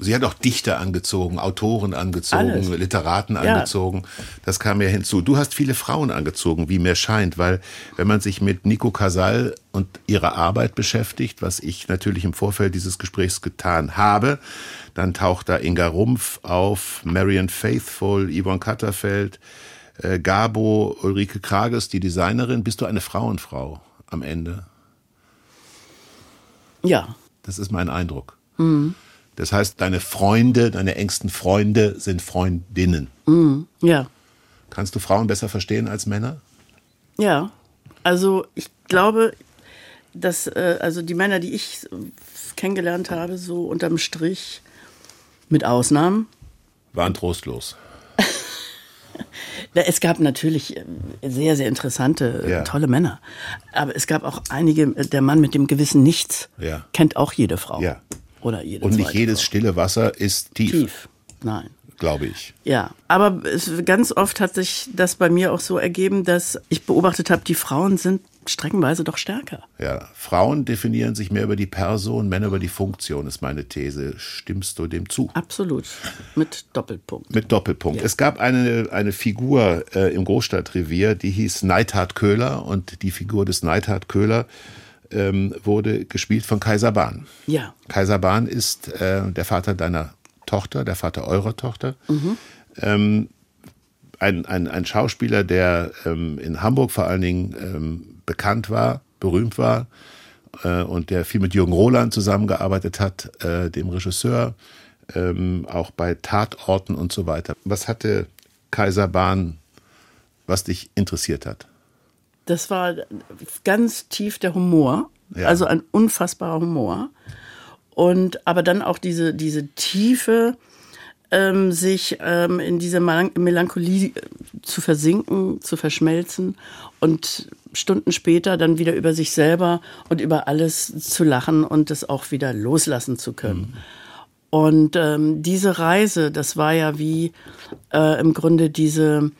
Sie hat auch Dichter angezogen, Autoren angezogen, Alles. Literaten ja. angezogen. Das kam ja hinzu. Du hast viele Frauen angezogen, wie mir scheint, weil wenn man sich mit Nico Casal und ihrer Arbeit beschäftigt, was ich natürlich im Vorfeld dieses Gesprächs getan habe, dann taucht da Inga Rumpf auf, Marion Faithful, Yvonne Katterfeld, äh, Gabo, Ulrike Krages, die Designerin. Bist du eine Frauenfrau am Ende? Ja. Das ist mein Eindruck. Mhm. Das heißt, deine Freunde, deine engsten Freunde sind Freundinnen. Mhm. Ja. Kannst du Frauen besser verstehen als Männer? Ja. Also ich glaube, dass äh, also die Männer, die ich kennengelernt habe, so unterm Strich, mit Ausnahmen, waren trostlos. [laughs] Es gab natürlich äh, sehr, sehr interessante, äh, ja. tolle Männer. Aber es gab auch einige, äh, der Mann mit dem gewissen Nichts ja. kennt auch jede Frau. Ja. Oder jede Und nicht jedes Frau. stille Wasser ist tief. Tief, nein. Glaube ich. Ja, aber es, ganz oft hat sich das bei mir auch so ergeben, dass ich beobachtet habe, die Frauen sind streckenweise doch stärker. Ja, Frauen definieren sich mehr über die Person, Männer über die Funktion, ist meine These. Stimmst du dem zu? Absolut. Mit Doppelpunkt. Mit Doppelpunkt. Ja. Es gab eine, eine Figur äh, im Großstadtrevier, die hieß Neidhard Köhler und die Figur des Neidhard Köhler ähm, wurde gespielt von Kaiser Bahn. Ja. Kaiser Bahn ist äh, der Vater deiner Tochter, der Vater eurer Tochter. Mhm. Ähm, ein, ein, ein Schauspieler, der ähm, in Hamburg vor allen Dingen ähm, bekannt war, berühmt war äh, und der viel mit Jürgen Roland zusammengearbeitet hat, äh, dem Regisseur, ähm, auch bei Tatorten und so weiter. Was hatte Kaiserbahn, was dich interessiert hat? Das war ganz tief der Humor, ja. also ein unfassbarer Humor. Und aber dann auch diese, diese tiefe, ähm, sich ähm, in diese Melancholie äh, zu versinken, zu verschmelzen und Stunden später dann wieder über sich selber und über alles zu lachen und es auch wieder loslassen zu können. Mhm. Und ähm, diese Reise, das war ja wie äh, im Grunde diese,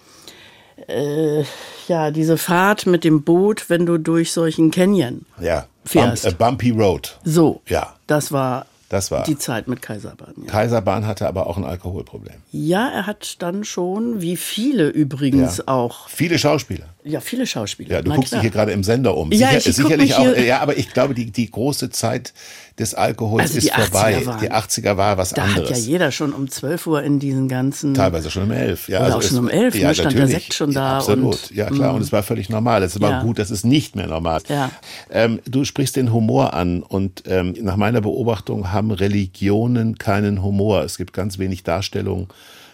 äh, ja, diese Fahrt mit dem Boot, wenn du durch solchen Canyon ja. fährst. Bump, a bumpy Road. So. Ja. Das war das war die Zeit mit Kaiserbahn. Ja. Kaiserbahn hatte aber auch ein Alkoholproblem. Ja, er hat dann schon, wie viele übrigens ja. auch. Viele Schauspieler. Ja, viele Schauspieler. Ja, du Na, guckst klar. dich hier gerade im Sender um. Ja, Sicher, ich sicherlich auch. Ja, aber ich glaube, die, die große Zeit des Alkohols also ist vorbei. Waren, die 80er war was da anderes. Da hat ja jeder schon um 12 Uhr in diesen ganzen. Teilweise schon um 11. Ja, also auch schon um 11 ja, ne, stand der Sekt schon da. Ja, absolut. Und, ja, klar. Und es war völlig normal. Es war ja. gut, das ist nicht mehr normal. Ja. Ähm, du sprichst den Humor an und ähm, nach meiner Beobachtung haben Religionen keinen Humor. Es gibt ganz wenig Darstellungen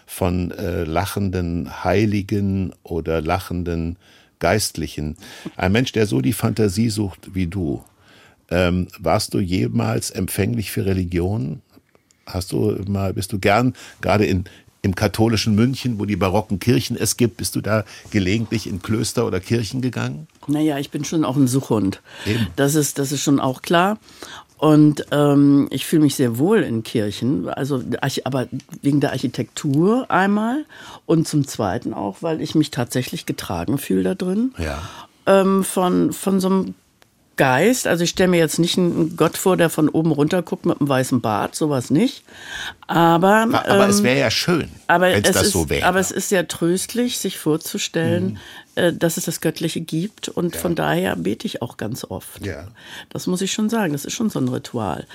von äh, lachenden Heiligen oder lachenden Geistlichen. Ein Mensch, der so die Fantasie sucht wie du. Ähm, warst du jemals empfänglich für Religion? Hast du mal, bist du gern, gerade in, im katholischen München, wo die barocken Kirchen es gibt, bist du da gelegentlich in Klöster oder Kirchen gegangen? Naja, ich bin schon auch ein Suchhund. Eben. Das ist, das ist schon auch klar. Und ähm, ich fühle mich sehr wohl in Kirchen, also aber wegen der Architektur einmal und zum Zweiten auch, weil ich mich tatsächlich getragen fühle da drin. Ja. Ähm, von, von so einem Geist. Also ich stelle mir jetzt nicht einen Gott vor, der von oben runter guckt mit einem weißen Bart, sowas nicht. Aber, aber, aber ähm, es wäre ja schön, wenn es das ist, so wäre. Aber es ist ja tröstlich, sich vorzustellen, mhm. äh, dass es das Göttliche gibt. Und ja. von daher bete ich auch ganz oft. Ja. Das muss ich schon sagen. Das ist schon so ein Ritual.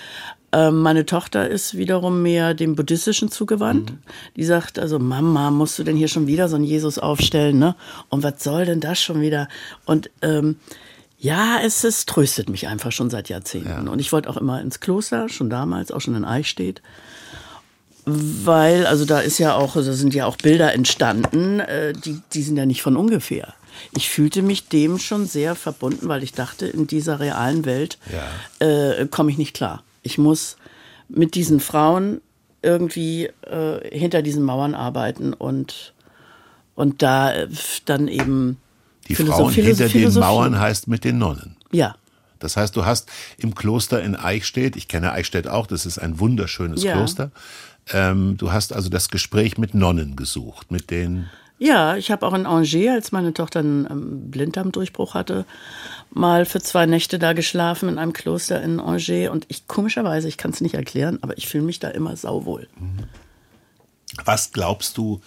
Ähm, meine Tochter ist wiederum mehr dem Buddhistischen zugewandt. Mhm. Die sagt also, Mama, musst du denn hier schon wieder so einen Jesus aufstellen, ne? Und was soll denn das schon wieder? Und ähm, ja, es, es tröstet mich einfach schon seit Jahrzehnten. Ja. Und ich wollte auch immer ins Kloster, schon damals, auch schon in Eichstätt. Weil, also da ist ja auch, da sind ja auch Bilder entstanden, äh, die, die sind ja nicht von ungefähr. Ich fühlte mich dem schon sehr verbunden, weil ich dachte, in dieser realen Welt ja. äh, komme ich nicht klar. Ich muss mit diesen Frauen irgendwie äh, hinter diesen Mauern arbeiten und, und da äh, dann eben die Frauen hinter den Mauern heißt mit den Nonnen. Ja. Das heißt, du hast im Kloster in Eichstätt, ich kenne Eichstätt auch, das ist ein wunderschönes ja. Kloster. Ähm, du hast also das Gespräch mit Nonnen gesucht, mit den. Ja, ich habe auch in Angers, als meine Tochter einen ähm, Blinddarmdurchbruch hatte, mal für zwei Nächte da geschlafen in einem Kloster in Angers. Und ich komischerweise, ich kann es nicht erklären, aber ich fühle mich da immer sauwohl. Was glaubst du,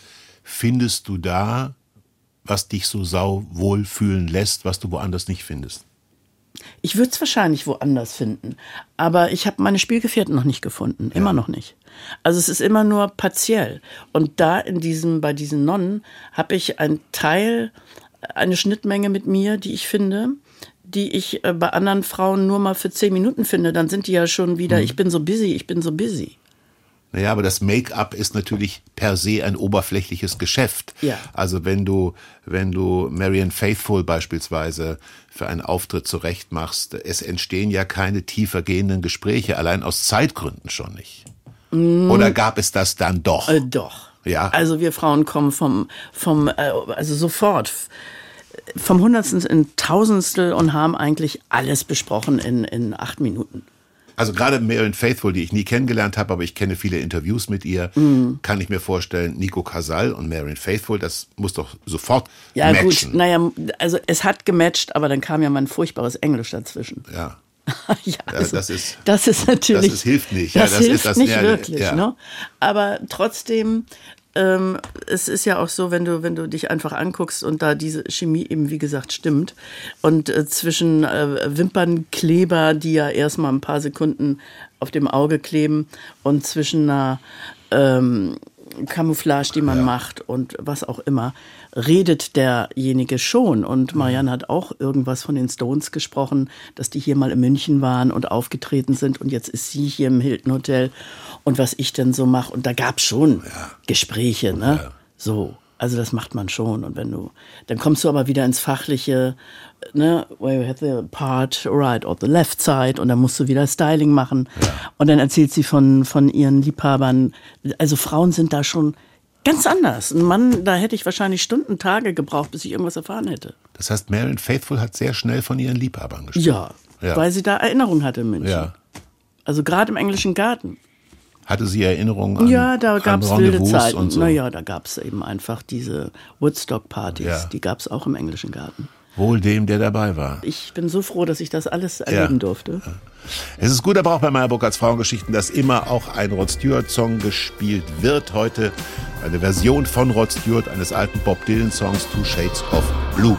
findest du da was dich so sau wohl fühlen lässt, was du woanders nicht findest? Ich würde es wahrscheinlich woanders finden, aber ich habe meine Spielgefährten noch nicht gefunden, immer ja. noch nicht. Also es ist immer nur partiell. Und da in diesem, bei diesen Nonnen habe ich einen Teil, eine Schnittmenge mit mir, die ich finde, die ich äh, bei anderen Frauen nur mal für zehn Minuten finde. Dann sind die ja schon wieder, hm. ich bin so busy, ich bin so busy. Naja, aber das Make-up ist natürlich per se ein oberflächliches Geschäft. Ja. Also wenn du, wenn du Marian Faithful beispielsweise für einen Auftritt zurecht machst, es entstehen ja keine tiefer gehenden Gespräche, allein aus Zeitgründen schon nicht. Mm. Oder gab es das dann doch? Äh, doch. Ja. Also wir Frauen kommen vom, vom äh, also sofort vom Hundertstel in Tausendstel und haben eigentlich alles besprochen in, in acht Minuten. Also gerade Marion Faithful, die ich nie kennengelernt habe, aber ich kenne viele Interviews mit ihr, mm. kann ich mir vorstellen, Nico Casal und Marion Faithful, das muss doch sofort ja, matchen. gut, naja, also es hat gematcht, aber dann kam ja mal ein furchtbares Englisch dazwischen. [laughs] Ja. ja, also, das ist das ist natürlich das ist, hilft nicht. Das, ja, das hilft ist das nicht ja, wirklich. Ja. Ne? Aber trotzdem ähm, es ist ja auch so, wenn du, wenn du dich einfach anguckst und da diese Chemie eben, wie gesagt, stimmt. Und äh, zwischen äh, Wimpernkleber, die ja erstmal ein paar Sekunden auf dem Auge kleben, und zwischen einer ähm, Camouflage, die man ja. macht und was auch immer, redet derjenige schon. Und mhm. Marianne hat auch irgendwas von den Stones gesprochen, dass die hier mal in München waren und aufgetreten sind und jetzt ist sie hier im Hilton Hotel und was ich denn so mache. Und da gab es schon ja. Gespräche, ne? Ja. So. Also das macht man schon. Und wenn du, dann kommst du aber wieder ins Fachliche, ne, where you have the part right or the left side und dann musst du wieder Styling machen. Ja. Und dann erzählt sie von, von ihren Liebhabern. Also Frauen sind da schon ganz anders. Ein Mann, da hätte ich wahrscheinlich Stunden, Tage gebraucht, bis ich irgendwas erfahren hätte. Das heißt, Marion Faithful hat sehr schnell von ihren Liebhabern gesprochen. Ja, ja. weil sie da Erinnerungen hatte in München. Ja. Also gerade im englischen Garten. Hatte sie Erinnerungen an Ja, da gab es wilde Zeiten. Und so. Naja, da gab es eben einfach diese Woodstock-Partys. Ja. Die gab es auch im englischen Garten. Wohl dem, der dabei war. Ich bin so froh, dass ich das alles erleben ja. durfte. Es ist gut, aber auch bei Meyer Burkhardts Frauengeschichten, dass immer auch ein Rod Stewart-Song gespielt wird. Heute eine Version von Rod Stewart eines alten Bob Dylan-Songs Two Shades of Blue.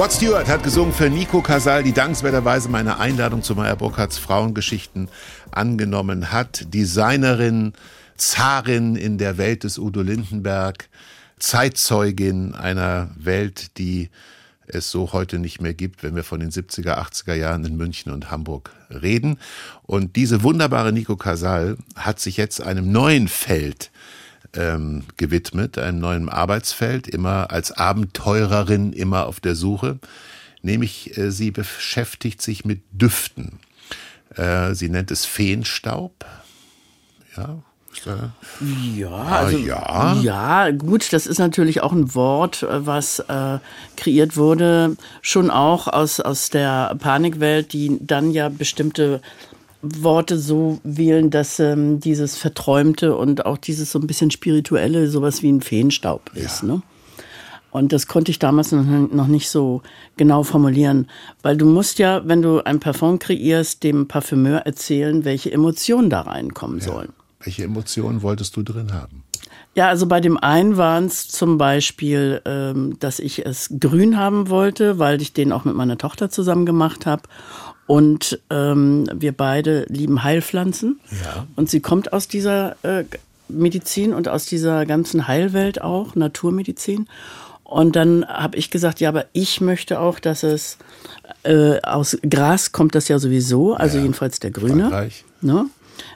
Rod Stewart hat gesungen für Nico Casal, die dankenswerterweise meine Einladung zu Meyer Burkhardts Frauengeschichten angenommen hat. Designerin, Zarin in der Welt des Udo Lindenberg, Zeitzeugin einer Welt, die es so heute nicht mehr gibt, wenn wir von den 70er, 80er Jahren in München und Hamburg reden. Und diese wunderbare Nico Casal hat sich jetzt einem neuen Feld ähm, gewidmet, einem neuen Arbeitsfeld, immer als Abenteurerin, immer auf der Suche. Nämlich, äh, sie beschäftigt sich mit Düften. Äh, sie nennt es Feenstaub. Ja, ja, also, ja. ja, gut, das ist natürlich auch ein Wort, was äh, kreiert wurde, schon auch aus, aus der Panikwelt, die dann ja bestimmte Worte so wählen, dass ähm, dieses Verträumte und auch dieses so ein bisschen Spirituelle sowas wie ein Feenstaub ist. Ja. Ne? Und das konnte ich damals noch nicht so genau formulieren, weil du musst ja, wenn du ein Parfum kreierst, dem Parfümeur erzählen, welche Emotionen da reinkommen ja. sollen. Welche Emotionen wolltest du drin haben? Ja, also bei dem einen waren es zum Beispiel, ähm, dass ich es grün haben wollte, weil ich den auch mit meiner Tochter zusammen gemacht habe. Und ähm, wir beide lieben Heilpflanzen. Ja. Und sie kommt aus dieser äh, Medizin und aus dieser ganzen Heilwelt auch, Naturmedizin. Und dann habe ich gesagt, ja, aber ich möchte auch, dass es äh, aus Gras kommt das ja sowieso, also ja. jedenfalls der Grüne. Frankreich. Ne?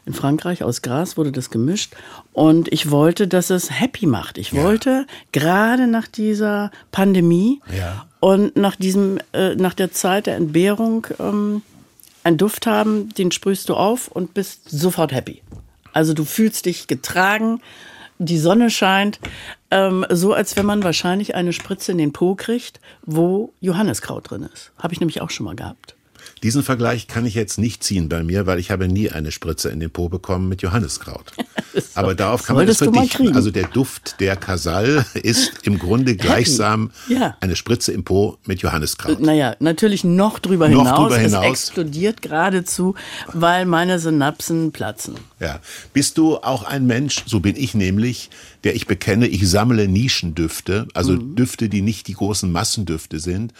In Frankreich aus Gras wurde das gemischt und ich wollte, dass es happy macht. Ich ja. wollte gerade nach dieser Pandemie ja. und nach diesem, äh, nach der Zeit der Entbehrung ähm, einen Duft haben, den sprühst du auf und bist sofort happy. Also du fühlst dich getragen, die Sonne scheint, ähm, so als wenn man wahrscheinlich eine Spritze in den Po kriegt, wo Johanniskraut drin ist. Habe ich nämlich auch schon mal gehabt. Diesen Vergleich kann ich jetzt nicht ziehen bei mir, weil ich habe nie eine Spritze in den Po bekommen mit Johanniskraut. [laughs] Aber darauf kann man es verdichten. Also der Duft der Kasal [laughs] ist im Grunde gleichsam ja. eine Spritze im Po mit Johanniskraut. Naja, natürlich noch drüber noch hinaus. Drüber hinaus. Es explodiert geradezu, weil meine Synapsen platzen. Ja. Bist du auch ein Mensch, so bin ich nämlich, der ich bekenne, ich sammle Nischendüfte, also mhm. Düfte, die nicht die großen Massendüfte sind.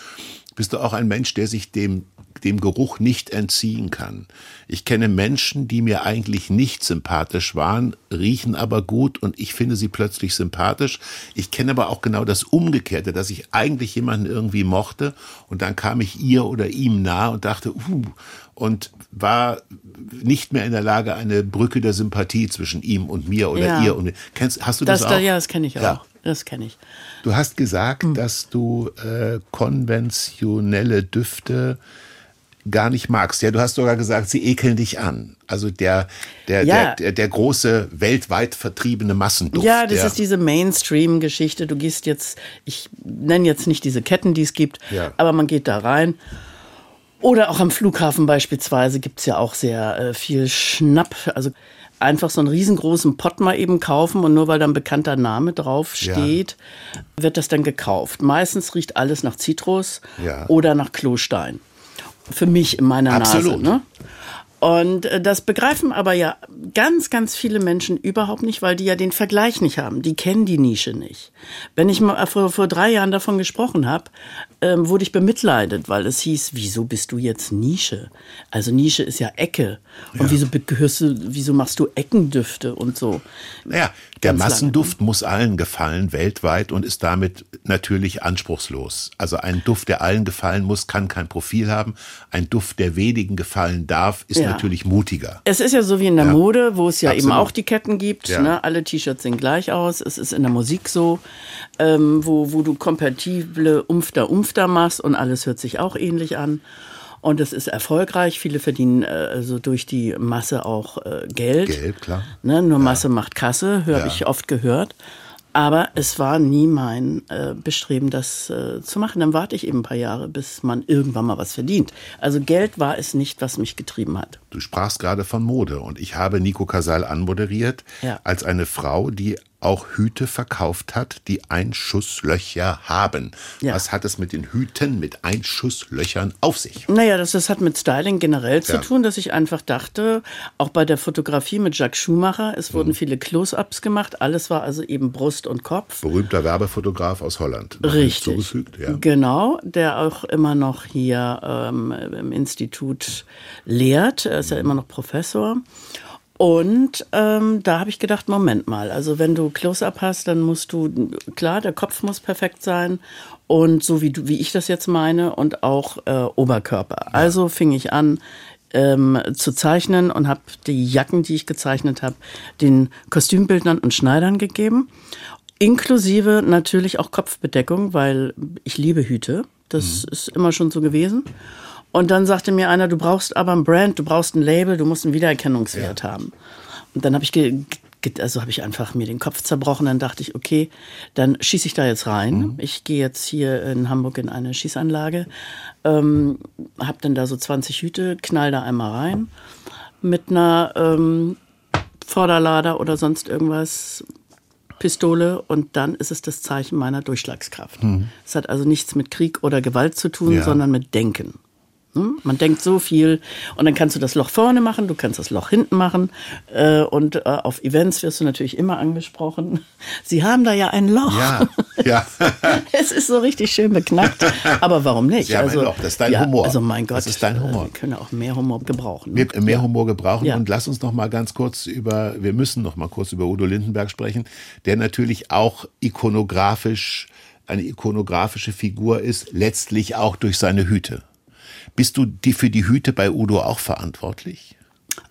Bist du auch ein Mensch, der sich dem dem Geruch nicht entziehen kann. Ich kenne Menschen, die mir eigentlich nicht sympathisch waren, riechen aber gut und ich finde sie plötzlich sympathisch. Ich kenne aber auch genau das Umgekehrte, dass ich eigentlich jemanden irgendwie mochte und dann kam ich ihr oder ihm nah und dachte, uh, und war nicht mehr in der Lage, eine Brücke der Sympathie zwischen ihm und mir oder ja. ihr und Kennst, hast du das, das auch? Ja, das kenne ich auch. Ja. Das kenne ich. Du hast gesagt, hm. dass du äh, konventionelle Düfte gar nicht magst. Ja, du hast sogar gesagt, sie ekeln dich an. Also der, der, ja. der, der, der, große weltweit vertriebene Massenduft. Ja, das ist diese Mainstream-Geschichte. Du gehst jetzt, ich nenne jetzt nicht diese Ketten, die es gibt, ja. aber man geht da rein. Oder auch am Flughafen beispielsweise gibt es ja auch sehr äh, viel Schnapp. Also einfach so einen riesengroßen Pott mal eben kaufen und nur weil da ein bekannter Name drauf steht, ja. wird das dann gekauft. Meistens riecht alles nach Zitrus ja. oder nach Klostein für mich in meiner Absolut. Nase. Ne? Und äh, das begreifen aber ja ganz, ganz viele Menschen überhaupt nicht, weil die ja den Vergleich nicht haben. Die kennen die Nische nicht. Wenn ich mal vor, vor drei Jahren davon gesprochen habe, ähm, wurde ich bemitleidet, weil es hieß, wieso bist du jetzt Nische? Also Nische ist ja Ecke. Und ja. wieso gehörst du, wieso machst du Eckendüfte und so? Naja, der Massenduft muss allen gefallen, weltweit, und ist damit natürlich anspruchslos. Also ein Duft, der allen gefallen muss, kann kein Profil haben. Ein Duft, der wenigen gefallen darf, ist ja. natürlich mutiger. Es ist ja so wie in der ja. Mode, wo es ja Absolut. eben auch die Ketten gibt. Ne? Alle T-Shirts sehen gleich aus. Es ist in der Musik so, ähm, wo, wo du kompatible Umfter, Umfter machst und alles hört sich auch ähnlich an. Und es ist erfolgreich. Viele verdienen äh, also durch die Masse auch äh, Geld. Geld, klar. Ne? Nur ja. Masse macht Kasse, höre ja. ich oft gehört. Aber es war nie mein äh, Bestreben, das äh, zu machen. Dann warte ich eben ein paar Jahre, bis man irgendwann mal was verdient. Also Geld war es nicht, was mich getrieben hat. Du sprachst gerade von Mode und ich habe Nico Casal anmoderiert ja. als eine Frau, die auch Hüte verkauft hat, die Einschusslöcher haben. Ja. Was hat es mit den Hüten mit Einschusslöchern auf sich? Naja, das, das hat mit Styling generell zu ja. tun, dass ich einfach dachte, auch bei der Fotografie mit Jacques Schumacher, es wurden mhm. viele Close-ups gemacht, alles war also eben Brust und Kopf. Berühmter Werbefotograf aus Holland. Richtig. Ja. Genau, der auch immer noch hier ähm, im Institut lehrt. Er ist mhm. ja immer noch Professor. Und ähm, da habe ich gedacht, Moment mal, also wenn du Close-up hast, dann musst du, klar, der Kopf muss perfekt sein und so wie du, wie ich das jetzt meine und auch äh, Oberkörper. Ja. Also fing ich an ähm, zu zeichnen und habe die Jacken, die ich gezeichnet habe, den Kostümbildnern und Schneidern gegeben, inklusive natürlich auch Kopfbedeckung, weil ich liebe Hüte. Das mhm. ist immer schon so gewesen. Und dann sagte mir einer, du brauchst aber ein Brand, du brauchst ein Label, du musst einen Wiedererkennungswert ja. haben. Und dann habe ich also habe ich einfach mir den Kopf zerbrochen. Dann dachte ich, okay, dann schieße ich da jetzt rein. Mhm. Ich gehe jetzt hier in Hamburg in eine Schießanlage, ähm, habe dann da so 20 Hüte, knall da einmal rein mit einer ähm, Vorderlader oder sonst irgendwas, Pistole und dann ist es das Zeichen meiner Durchschlagskraft. Mhm. Es hat also nichts mit Krieg oder Gewalt zu tun, ja. sondern mit Denken. Hm? Man denkt so viel und dann kannst du das Loch vorne machen, du kannst das Loch hinten machen äh, und äh, auf Events wirst du natürlich immer angesprochen. [laughs] Sie haben da ja ein Loch. Ja, [laughs] ja. es ist so richtig schön beknackt, aber warum nicht? Sie also, das ist dein ja, Humor. Also mein Gott, das ist dein Humor. wir können auch mehr Humor gebrauchen. Ne? Wir, mehr. Humor gebrauchen ja. und lass uns noch mal ganz kurz über, wir müssen noch mal kurz über Udo Lindenberg sprechen, der natürlich auch ikonografisch eine ikonografische Figur ist, letztlich auch durch seine Hüte. Bist du die für die Hüte bei Udo auch verantwortlich?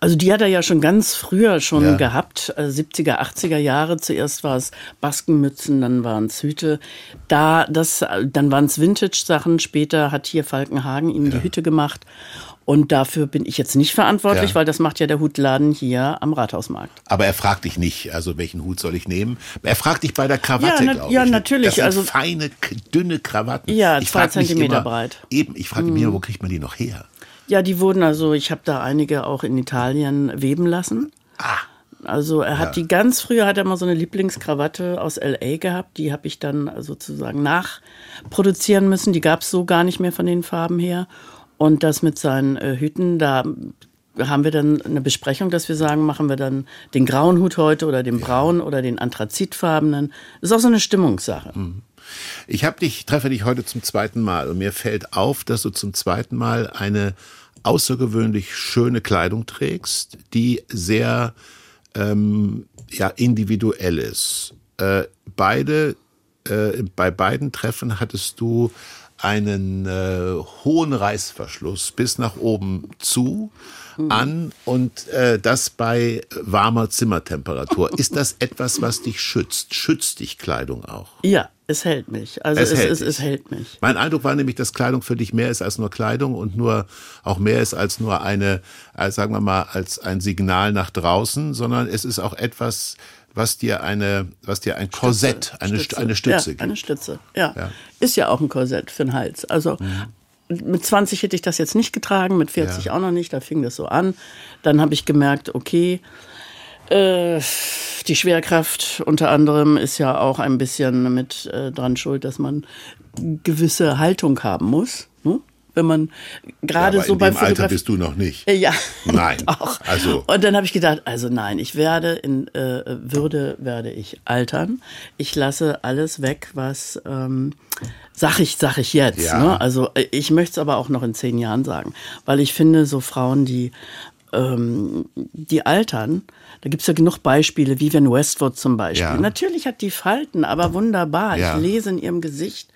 Also die hat er ja schon ganz früher schon ja. gehabt, 70er, äh, 80er Jahre. Zuerst war es Baskenmützen, dann waren es Hüte. Da, das, dann waren es Vintage-Sachen. Später hat hier Falkenhagen ihm ja. die Hüte gemacht. Und dafür bin ich jetzt nicht verantwortlich, ja. weil das macht ja der Hutladen hier am Rathausmarkt. Aber er fragt dich nicht, also welchen Hut soll ich nehmen? Er fragt dich bei der Krawatte, ja, na, ja, ich. natürlich. Das sind also feine, dünne Krawatten. Ja, ich zwei Zentimeter immer, breit. Eben, ich frage mhm. mich, wo kriegt man die noch her? Ja, die wurden also, ich habe da einige auch in Italien weben lassen. Ah. Also er hat ja. die ganz früher hat er mal so eine Lieblingskrawatte aus LA gehabt, die habe ich dann sozusagen nachproduzieren müssen. Die gab es so gar nicht mehr von den Farben her. Und das mit seinen äh, Hüten, da haben wir dann eine Besprechung, dass wir sagen, machen wir dann den grauen Hut heute oder den braunen oder den anthrazitfarbenen. Das ist auch so eine Stimmungssache. Mhm. Ich habe dich, treffe dich heute zum zweiten Mal und mir fällt auf, dass du zum zweiten Mal eine außergewöhnlich schöne Kleidung trägst, die sehr ähm, ja, individuell ist. Äh, beide, äh, bei beiden Treffen hattest du einen äh, hohen Reißverschluss bis nach oben zu hm. an und äh, das bei warmer Zimmertemperatur. Ist das etwas, was dich schützt? Schützt dich Kleidung auch? Ja, es hält mich. Also es, es, hält, es, es hält mich. Mein Eindruck war nämlich, dass Kleidung für dich mehr ist als nur Kleidung und nur auch mehr ist als nur eine, als, sagen wir mal, als ein Signal nach draußen, sondern es ist auch etwas, was dir eine, was dir ein Korsett, Stütze, eine, Stütze. eine Stütze ja, gibt. Eine Stütze, ja. ja. Ist ja auch ein Korsett für den Hals. Also mhm. mit 20 hätte ich das jetzt nicht getragen, mit 40 ja. auch noch nicht, da fing das so an. Dann habe ich gemerkt, okay, äh, die Schwerkraft unter anderem ist ja auch ein bisschen mit äh, dran schuld, dass man gewisse Haltung haben muss. Wenn man gerade ja, so beim Alter bist du noch nicht. Äh, ja, [laughs] nein. [laughs] Auch. Also und dann habe ich gedacht, also nein, ich werde in äh, Würde werde ich altern. Ich lasse alles weg, was ähm, sag ich sag ich jetzt. Ja. Ne? Also äh, ich möchte es aber auch noch in zehn Jahren sagen, weil ich finde so Frauen, die ähm, die altern, da gibt es ja genug Beispiele, Vivian Westwood zum Beispiel. Ja. Natürlich hat die Falten, aber wunderbar. Ja. Ich lese in ihrem Gesicht,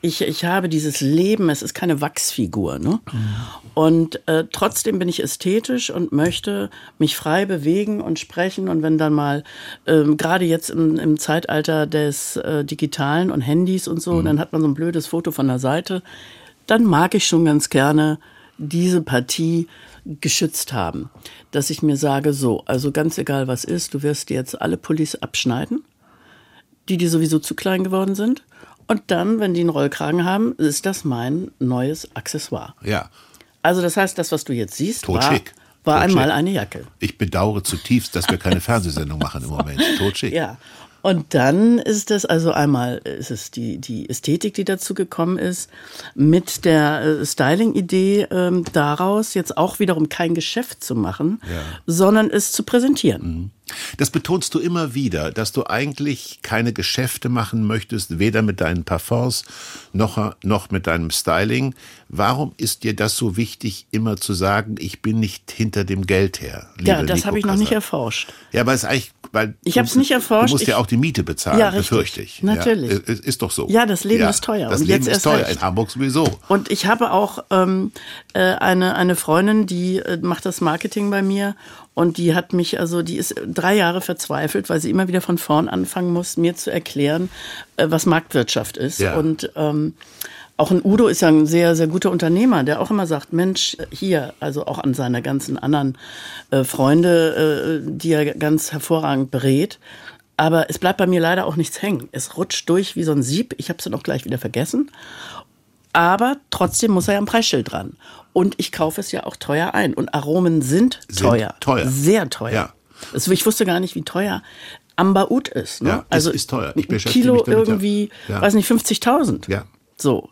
ich, ich habe dieses Leben, es ist keine Wachsfigur. Ne? Mhm. Und äh, trotzdem bin ich ästhetisch und möchte mich frei bewegen und sprechen. Und wenn dann mal, ähm, gerade jetzt im, im, Zeitalter des äh, Digitalen und Handys und so, mhm. dann hat man so ein blödes Foto von der Seite, dann mag ich schon ganz gerne diese Partie geschützt haben. Dass ich mir sage, so, also ganz egal was ist, du wirst dir jetzt alle Pullis abschneiden, die dir sowieso zu klein geworden sind. Und dann, wenn die einen Rollkragen haben, ist das mein neues Accessoire. Ja. Also das heißt, das, was du jetzt siehst, war, war einmal eine Jacke. Ich bedauere zutiefst, dass wir keine [laughs] Fernsehsendung machen im Moment. Totschick. Ja. Und dann ist es also einmal ist es die die Ästhetik, die dazu gekommen ist, mit der äh, Styling-Idee ähm, daraus jetzt auch wiederum kein Geschäft zu machen, ja. sondern es zu präsentieren. Mhm. Das betonst du immer wieder, dass du eigentlich keine Geschäfte machen möchtest, weder mit deinen Parfums noch, noch mit deinem Styling. Warum ist dir das so wichtig, immer zu sagen, ich bin nicht hinter dem Geld her? Ja, das habe ich noch nicht erforscht. Ja, aber es ist eigentlich, weil ich habe es nicht erforscht. Du musst ja auch die Miete bezahlen, ja, befürchte ich. Natürlich. Ja, ist doch so. Ja, das Leben ja, ist teuer. Das Und Leben ist teuer, recht. in Hamburg sowieso. Und ich habe auch ähm, äh, eine, eine Freundin, die äh, macht das Marketing bei mir und die hat mich, also die ist drei Jahre verzweifelt, weil sie immer wieder von vorn anfangen muss, mir zu erklären, äh, was Marktwirtschaft ist. Ja. Und ähm, auch ein Udo ist ja ein sehr, sehr guter Unternehmer, der auch immer sagt, Mensch, hier, also auch an seine ganzen anderen äh, Freunde, äh, die er ganz hervorragend berät. Aber es bleibt bei mir leider auch nichts hängen. Es rutscht durch wie so ein Sieb. Ich habe es dann auch gleich wieder vergessen. Aber trotzdem muss er ja ein Preisschild dran. Und ich kaufe es ja auch teuer ein. Und Aromen sind, Sind teuer. teuer. Sehr teuer. Ja. Also ich wusste gar nicht, wie teuer Amberut ist. Ne? Ja, also ist teuer. Ich ein beschäftige Kilo mich damit, irgendwie, Ja. weiß nicht, 50.000. Ja. So.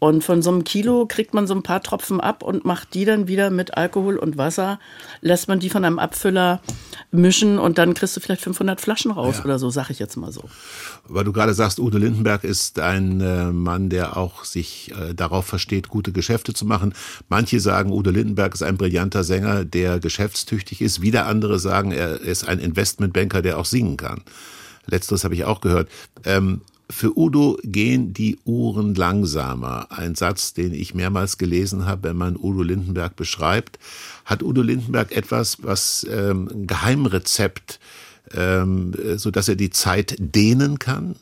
Und von so einem Kilo kriegt man so ein paar Tropfen ab und macht die dann wieder mit Alkohol und Wasser, lässt man die von einem Abfüller mischen und dann kriegst du vielleicht 500 Flaschen raus Ja. oder so, sag ich jetzt mal so. Weil du gerade sagst, Udo Lindenberg ist ein äh, Mann, der auch sich äh, darauf versteht, gute Geschäfte zu machen. Manche sagen, Udo Lindenberg ist ein brillanter Sänger, der geschäftstüchtig ist. Wieder andere sagen, er ist ein Investmentbanker, der auch singen kann. Letzteres habe ich auch gehört. Ähm, für Udo gehen die Uhren langsamer. Ein Satz, den ich mehrmals gelesen habe, wenn man Udo Lindenberg beschreibt. Hat Udo Lindenberg etwas, was ähm, ein Geheimrezept, ähm, so dass er die Zeit dehnen kann?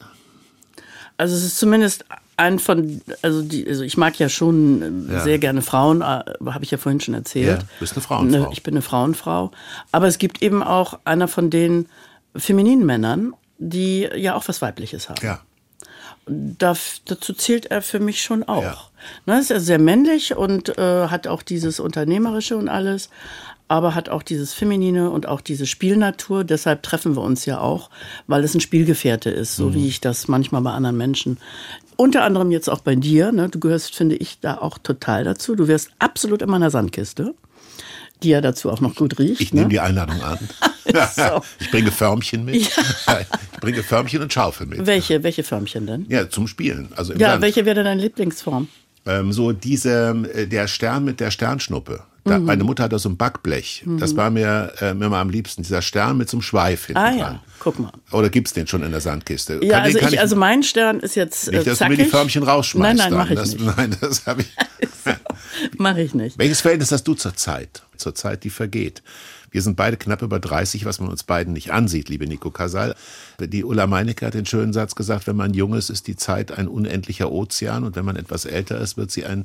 Also es ist zumindest ein von, also die, also ich mag ja schon äh, Ja. sehr gerne Frauen, äh, habe ich ja vorhin schon erzählt. Ja, bist eine Frauenfrau. Ne, Ich bin eine Frauenfrau. Aber es gibt eben auch einer von den femininen Männern, die ja auch was Weibliches haben. Ja. Da, dazu zählt er für mich schon auch. Ja. Ne, ist ja sehr männlich und äh, hat auch dieses Unternehmerische und alles, aber hat auch dieses Feminine und auch diese Spielnatur. Deshalb treffen wir uns ja auch, weil es ein Spielgefährte ist, so wie ich das manchmal bei anderen Menschen. Unter anderem jetzt auch bei dir. Ne? Du gehörst, finde ich, da auch total dazu. Du wärst absolut in meiner Sandkiste, die ja dazu auch noch gut riecht. Ich ne? nehme die Einladung an. [laughs] So. Ich bringe Förmchen mit. Ich bringe Förmchen und Schaufel mit. Welche, welche Förmchen denn? Ja, zum Spielen. Also Ja, Sand. welche wäre denn deine Lieblingsform? Ähm, so diese, äh, der Stern mit der Sternschnuppe. Da, Mhm. Meine Mutter hat da so ein Backblech. Das war mir äh, immer am liebsten. Dieser Stern mit so einem Schweif hinten Ah dran. ja, guck mal. Oder gibt's den schon in der Sandkiste? Ja, Kann- also, kann ich, also mein Stern ist jetzt äh, nicht, dass zackig. du mir die Förmchen rausschmeißt. Nein, nein, mache ich das, nicht. [laughs] Nein, das habe ich. [laughs] [laughs] Mache ich nicht. Welches Verhältnis hast du zur Zeit? Zur Zeit, die vergeht. Wir sind beide knapp über 30, was man uns beiden nicht ansieht, liebe Nico Kasal. Die Ulla Meinecke hat den schönen Satz gesagt, wenn man jung ist, ist die Zeit ein unendlicher Ozean und wenn man etwas älter ist, wird sie ein,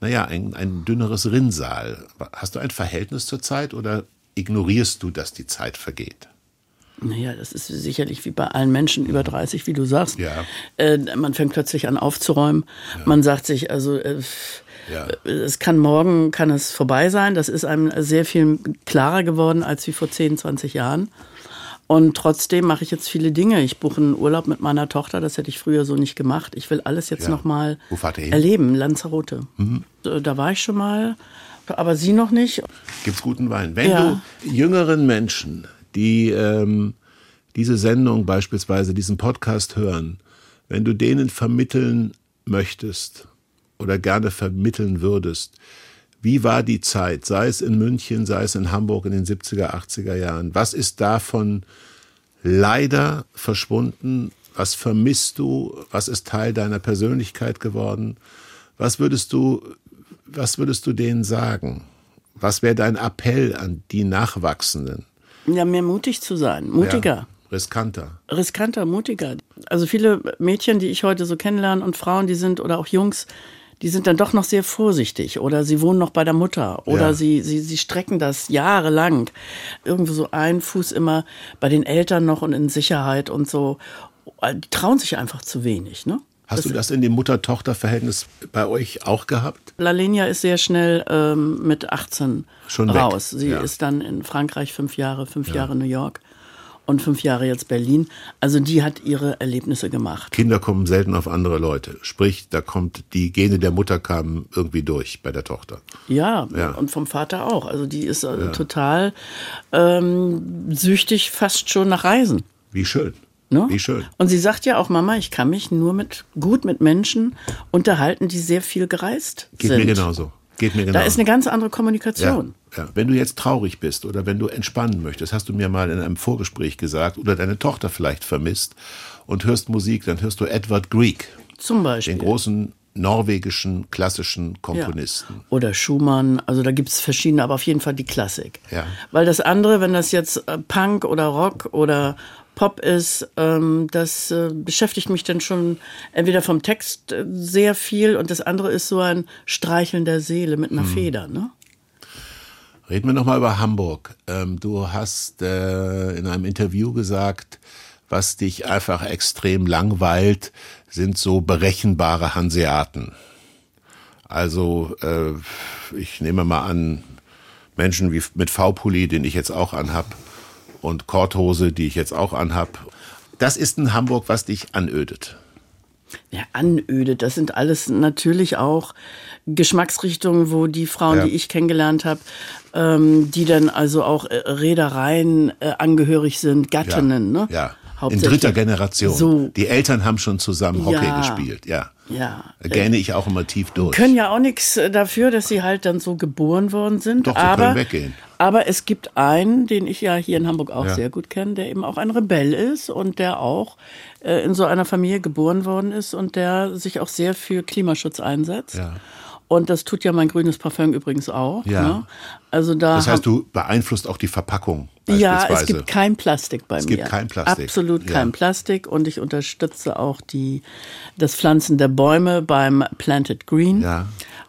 naja, ein, ein dünneres Rinnsal. Hast du ein Verhältnis zur Zeit oder ignorierst du, dass die Zeit vergeht? Naja, das ist sicherlich wie bei allen Menschen über 30, wie du sagst. Ja. Äh, man fängt plötzlich an aufzuräumen. Man sagt sich, also äh, Ja. es kann morgen, kann es vorbei sein. Das ist einem sehr viel klarer geworden als wie vor 10, 20 Jahren. Und trotzdem mache ich jetzt viele Dinge. Ich buche einen Urlaub mit meiner Tochter, das hätte ich früher so nicht gemacht. Ich will alles jetzt Ja. noch mal Wo fahrt ihr hin? erleben, Lanzarote. Äh, Da war ich schon mal, aber sie noch nicht. Gibt's guten Wein. Wenn Ja. du jüngeren Menschen, die ähm, diese Sendung beispielsweise, diesen Podcast hören, wenn du denen vermitteln möchtest oder gerne vermitteln würdest, wie war die Zeit, sei es in München, sei es in Hamburg in den 70er, 80er Jahren? Was ist davon leider verschwunden? Was vermisst du? Was ist Teil deiner Persönlichkeit geworden? Was würdest du, was würdest du denen sagen? Was wäre dein Appell an die Nachwachsenden? Ja, mehr mutig zu sein, mutiger. Ja, riskanter. riskanter, mutiger. Also viele Mädchen, die ich heute so kennenlerne und Frauen, die sind oder auch Jungs, die sind dann doch noch sehr vorsichtig oder sie wohnen noch bei der Mutter oder Ja. sie, sie, sie strecken das jahrelang. Irgendwo so ein Fuß immer bei den Eltern noch und in Sicherheit und so. Die trauen sich einfach zu wenig, ne? Hast du das in dem Mutter-Tochter-Verhältnis bei euch auch gehabt? Lalenia ist sehr schnell ähm, mit 18 Schon weg, raus. Sie ja. ist dann in Frankreich fünf Jahre, fünf Jahre New York und fünf Jahre jetzt Berlin. Also die hat ihre Erlebnisse gemacht. Kinder kommen selten auf andere Leute. Sprich, da kommt die Gene der Mutter kamen irgendwie durch bei der Tochter. Ja, Ja. und vom Vater auch. Also die ist äh, total ähm, süchtig, fast schon nach Reisen. Wie schön. Ne? Wie schön. Und sie sagt ja auch, Mama, ich kann mich nur mit gut mit Menschen unterhalten, die sehr viel gereist Geht sind. mir genauso. Geht mir genauso. Da ist eine ganz andere ja, Kommunikation. ja. Wenn du jetzt traurig bist oder wenn du entspannen möchtest, hast du mir mal in einem Vorgespräch gesagt, oder deine Tochter vielleicht vermisst und hörst Musik, dann hörst du Edward Grieg, Zum Beispiel. den großen norwegischen klassischen Komponisten. Oder Schumann, also da gibt es verschiedene, aber auf jeden Fall die Klassik. Ja. Weil das andere, wenn das jetzt äh, Punk oder Rock oder Pop ist, ähm, das äh, beschäftigt mich dann schon entweder vom Text äh, sehr viel und das andere ist so ein Streicheln der Seele mit einer hm. Feder. Ne? Reden wir nochmal über Hamburg. Ähm, du hast äh, in einem Interview gesagt, was dich einfach extrem langweilt, sind so berechenbare Hanseaten. Also äh, ich nehme mal an, Menschen wie mit V-Pulli, den ich jetzt auch anhab, und Korthose, die ich jetzt auch anhab. Das ist in Hamburg, was dich anödet. Ja, anödet. Das sind alles natürlich auch Geschmacksrichtungen, wo die Frauen, ja. die ich kennengelernt habe, ähm, die dann also auch äh, Reedereien äh, angehörig sind, Gattinnen, ja. ne? Ja. In dritter Generation. So. Die Eltern haben schon zusammen Hockey ja. gespielt, ja. Ja. Da gähne ich auch immer tief durch. Können ja auch nichts äh, dafür, dass sie halt dann so geboren worden sind. Doch, sie aber, können weggehen. Aber es gibt einen, den ich ja hier in Hamburg auch ja. sehr gut kenne, der eben auch ein Rebell ist und der auch äh, in so einer Familie geboren worden ist und der sich auch sehr für Klimaschutz einsetzt. Ja. Und das tut ja mein grünes Parfum übrigens auch. Ja. Ne? Also da das heißt, du beeinflusst auch die Verpackung. Ja, es gibt kein Plastik bei es mir. Es gibt kein Plastik. Absolut kein Plastik. Und ich unterstütze auch die, das Pflanzen der Bäume beim Planted Green. Ja.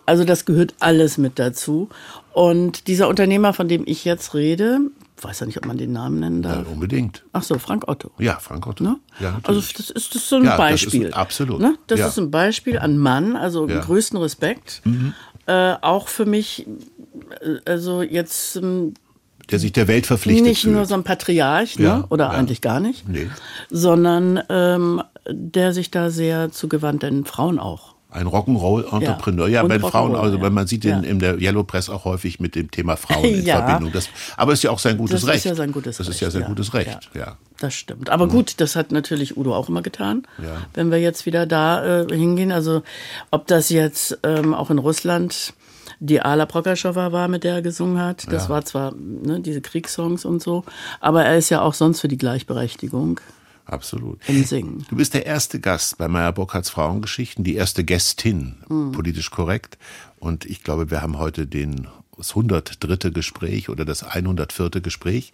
Also das gehört alles mit dazu. Und dieser Unternehmer, von dem ich jetzt rede, weiß ja nicht, ob man den Namen nennen darf. Ja, unbedingt. Ach so, Frank Otto. Ja, Frank Otto. Ne? Ja, also das ist, das ist so ein ja, Beispiel. Das ist, absolut. Ne? Das ja. ist ein Beispiel an Mann, also ja. größten Respekt. Mhm. Äh, auch für mich, äh, also jetzt... Ähm, der sich der Welt verpflichtet Nicht fühlt. nur so ein Patriarch, ne? oder eigentlich gar nicht, nee. sondern ähm, der sich da sehr zugewandt, denn Frauen auch ein Rock'n'Roll-Entrepreneur. Ja, ja bei Frauen, also ja. man sieht ihn ja. in der Yellow Press auch häufig mit dem Thema Frauen [laughs] in ja. Verbindung. Das, aber ist ja auch sein gutes das Recht. Das ist ja sein gutes das Recht. ist ja sein gutes Recht, ja. Das stimmt. Aber gut, das hat natürlich Udo auch immer getan. Ja. Wenn wir jetzt wieder da äh, hingehen, also ob das jetzt ähm, auch in Russland die Ala Prokaschowa war, mit der er gesungen hat. Das war zwar ne, diese Kriegssongs und so, aber er ist ja auch sonst für die Gleichberechtigung. Absolut. Im Singen. Du bist der erste Gast bei Meyer Burkhardts Frauengeschichten, die erste Gästin, mhm. politisch korrekt. Und ich glaube, wir haben heute den das 103. Gespräch oder das 104. Gespräch.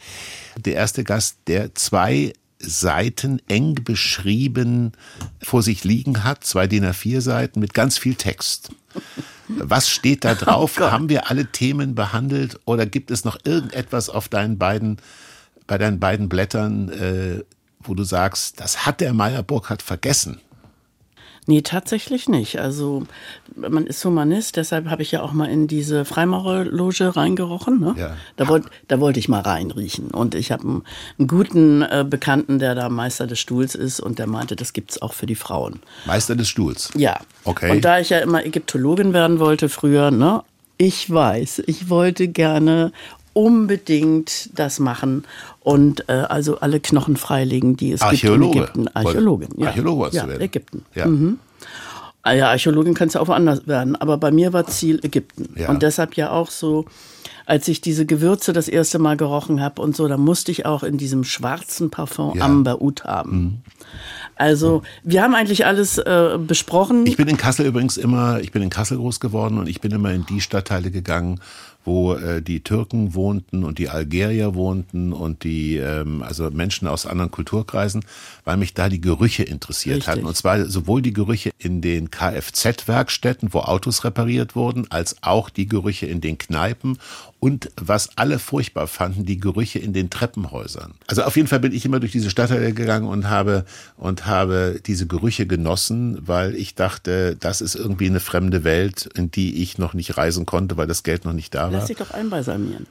Der erste Gast, der zwei Seiten eng beschrieben vor sich liegen hat, zwei DIN A4 Seiten mit ganz viel Text. Was steht da [laughs] drauf? Oh Haben wir alle Themen behandelt oder gibt es noch irgendetwas auf deinen beiden, bei deinen beiden Blättern, äh, wo du sagst, das hat der Meyer Burkhardt vergessen? Nee, tatsächlich nicht. Also man ist Humanist, deshalb habe ich ja auch mal in diese Freimaurerloge reingerochen. Ne? Ja. Da, wollt, da wollte ich mal reinriechen. Und ich habe einen, einen, guten äh, Bekannten, der da Meister des Stuhls ist und der meinte, das gibt es auch für die Frauen. Meister des Stuhls? Ja. Okay. Und da ich ja immer Ägyptologin werden wollte früher, ne, ich weiß, ich wollte gerne unbedingt das machen und äh, also alle Knochen freilegen, die es Archäologe. gibt in Ägypten. Archäologin, ja. Archäologe ja, werden. Ägypten. Ja. Mhm. Ah ja, Archäologin kann es ja auch woanders werden, aber bei mir war Ziel Ägypten. Ja. Und deshalb ja auch so, als ich diese Gewürze das erste Mal gerochen habe und so, da musste ich auch in diesem schwarzen Parfum ja. Amber Oud haben. Mhm. Also wir haben eigentlich alles äh, besprochen. Ich bin in Kassel übrigens immer, ich bin in Kassel groß geworden und ich bin immer in die Stadtteile gegangen, wo äh, die Türken wohnten und die Algerier wohnten und die ähm, also Menschen aus anderen Kulturkreisen, weil mich da die Gerüche interessiert Richtig. hatten. Und zwar sowohl die Gerüche in den Kfz-Werkstätten, wo Autos repariert wurden, als auch die Gerüche in den Kneipen und was alle furchtbar fanden, die Gerüche in den Treppenhäusern. Also auf jeden Fall bin ich immer durch diese Stadtteile gegangen und habe und habe diese Gerüche genossen, weil ich dachte, das ist irgendwie eine fremde Welt, in die ich noch nicht reisen konnte, weil das Geld noch nicht da war. Lass dich doch einbalsamieren.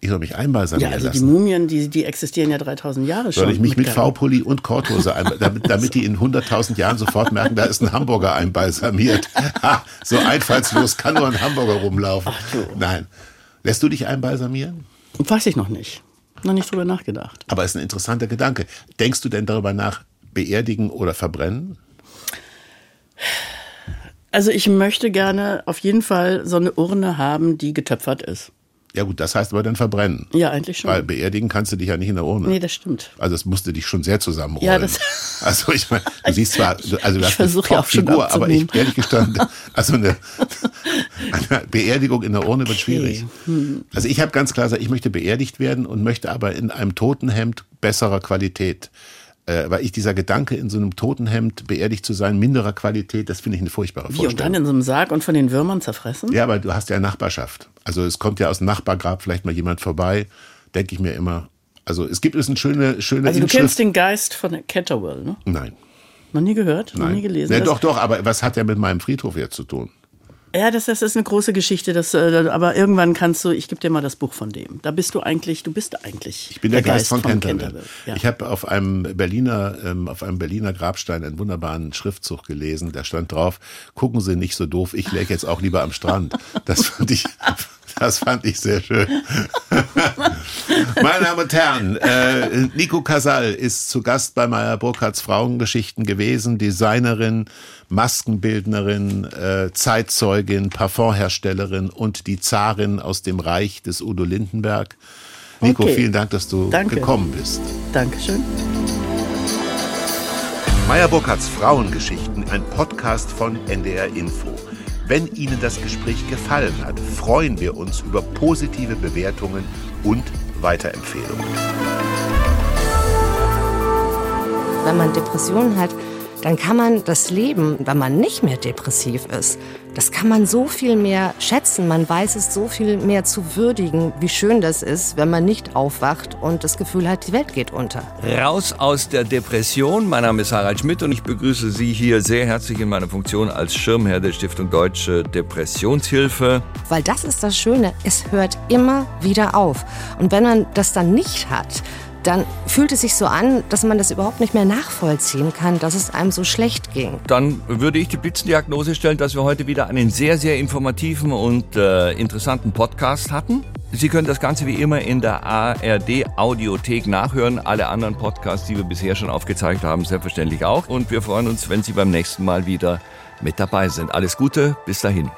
Ich soll mich einbalsamieren Ja, also lassen. die Mumien, die, die existieren ja 3000 Jahre schon. Soll ich mich mit V-Pulli und Korthose einbalsamieren, [laughs] damit, damit die in 100.000 Jahren sofort merken, da ist ein Hamburger einbalsamiert. Ha, so einfallslos kann nur ein Hamburger rumlaufen. Ach du. Nein. Lässt du dich einbalsamieren? Weiß ich noch nicht. Noch nicht drüber nachgedacht. Aber es ist ein interessanter Gedanke. Denkst du denn darüber nach, beerdigen oder verbrennen? Also ich möchte gerne auf jeden Fall so eine Urne haben, die getöpfert ist. Ja gut, das heißt aber dann verbrennen. Ja, eigentlich schon. Weil beerdigen kannst du dich ja nicht in der Urne. Nee, das stimmt. Also es musste dich schon sehr zusammenrollen. Ja, das [laughs] also ich meine, du siehst zwar, also du ich hast eine Top-Figur, aber ich ehrlich gestanden, [laughs] also eine, Eine Beerdigung in der Urne okay. wird schwierig. Hm. Also ich habe ganz klar gesagt, ich möchte beerdigt werden und möchte aber in einem Totenhemd besserer Qualität äh, weil ich dieser Gedanke, in so einem Totenhemd beerdigt zu sein, minderer Qualität, das finde ich eine furchtbare Wie, Vorstellung. Und dann in so einem Sarg und von den Würmern zerfressen? Ja, aber du hast ja Nachbarschaft. Also es kommt ja aus dem Nachbargrab vielleicht mal jemand vorbei, denke ich mir immer. Also es gibt es eine schöne, schöne Also du Inschrift. kennst den Geist von Ketterwell, ne? Nein. Noch nie gehört? Nein. Noch nie gelesen? Nee, doch, doch, aber was hat der mit meinem Friedhof jetzt zu tun? Ja, das, das ist eine große Geschichte. Das, äh, aber irgendwann kannst du, ich gebe dir mal das Buch von dem. Da bist du eigentlich, du bist eigentlich. Ich bin der, der Geist, Geist, von, von Canterville. Canterville. Ja. Ich habe auf einem Berliner, ähm, auf einem Berliner Grabstein einen wunderbaren Schriftzug gelesen. Da stand drauf: Gucken Sie nicht so doof. Ich läge jetzt auch lieber am Strand. Das fand ich, das fand ich sehr schön. Meine Damen und Herren, äh, Nico Casal ist zu Gast bei Meyer Burkhardts Frauengeschichten gewesen, Designerin, Maskenbildnerin, äh, Zeitzeugin, Parfumherstellerin und die Zarin aus dem Reich des Udo Lindenberg. Nico, okay. vielen Dank, dass du Danke. gekommen bist. Dankeschön. Meyer Burkhardts Frauengeschichten, ein Podcast von NDR Info. Wenn Ihnen das Gespräch gefallen hat, freuen wir uns über positive Bewertungen und Weiterempfehlungen. Wenn man Depressionen hat, dann kann man das Leben, wenn man nicht mehr depressiv ist, das kann man so viel mehr schätzen. Man weiß es so viel mehr zu würdigen, wie schön das ist, wenn man nicht aufwacht und das Gefühl hat, die Welt geht unter. Raus aus der Depression. Mein Name ist Harald Schmidt und ich begrüße Sie hier sehr herzlich in meiner Funktion als Schirmherr der Stiftung Deutsche Depressionshilfe. Weil das ist das Schöne, es hört immer wieder auf. Und wenn man das dann nicht hat, dann fühlt es sich so an, dass man das überhaupt nicht mehr nachvollziehen kann, dass es einem so schlecht ging. Dann würde ich die Blitzendiagnose stellen, dass wir heute wieder einen sehr, sehr informativen und äh, interessanten Podcast hatten. Sie können das Ganze wie immer in der ARD Audiothek nachhören. Alle anderen Podcasts, die wir bisher schon aufgezeigt haben, selbstverständlich auch. Und wir freuen uns, wenn Sie beim nächsten Mal wieder mit dabei sind. Alles Gute, bis dahin.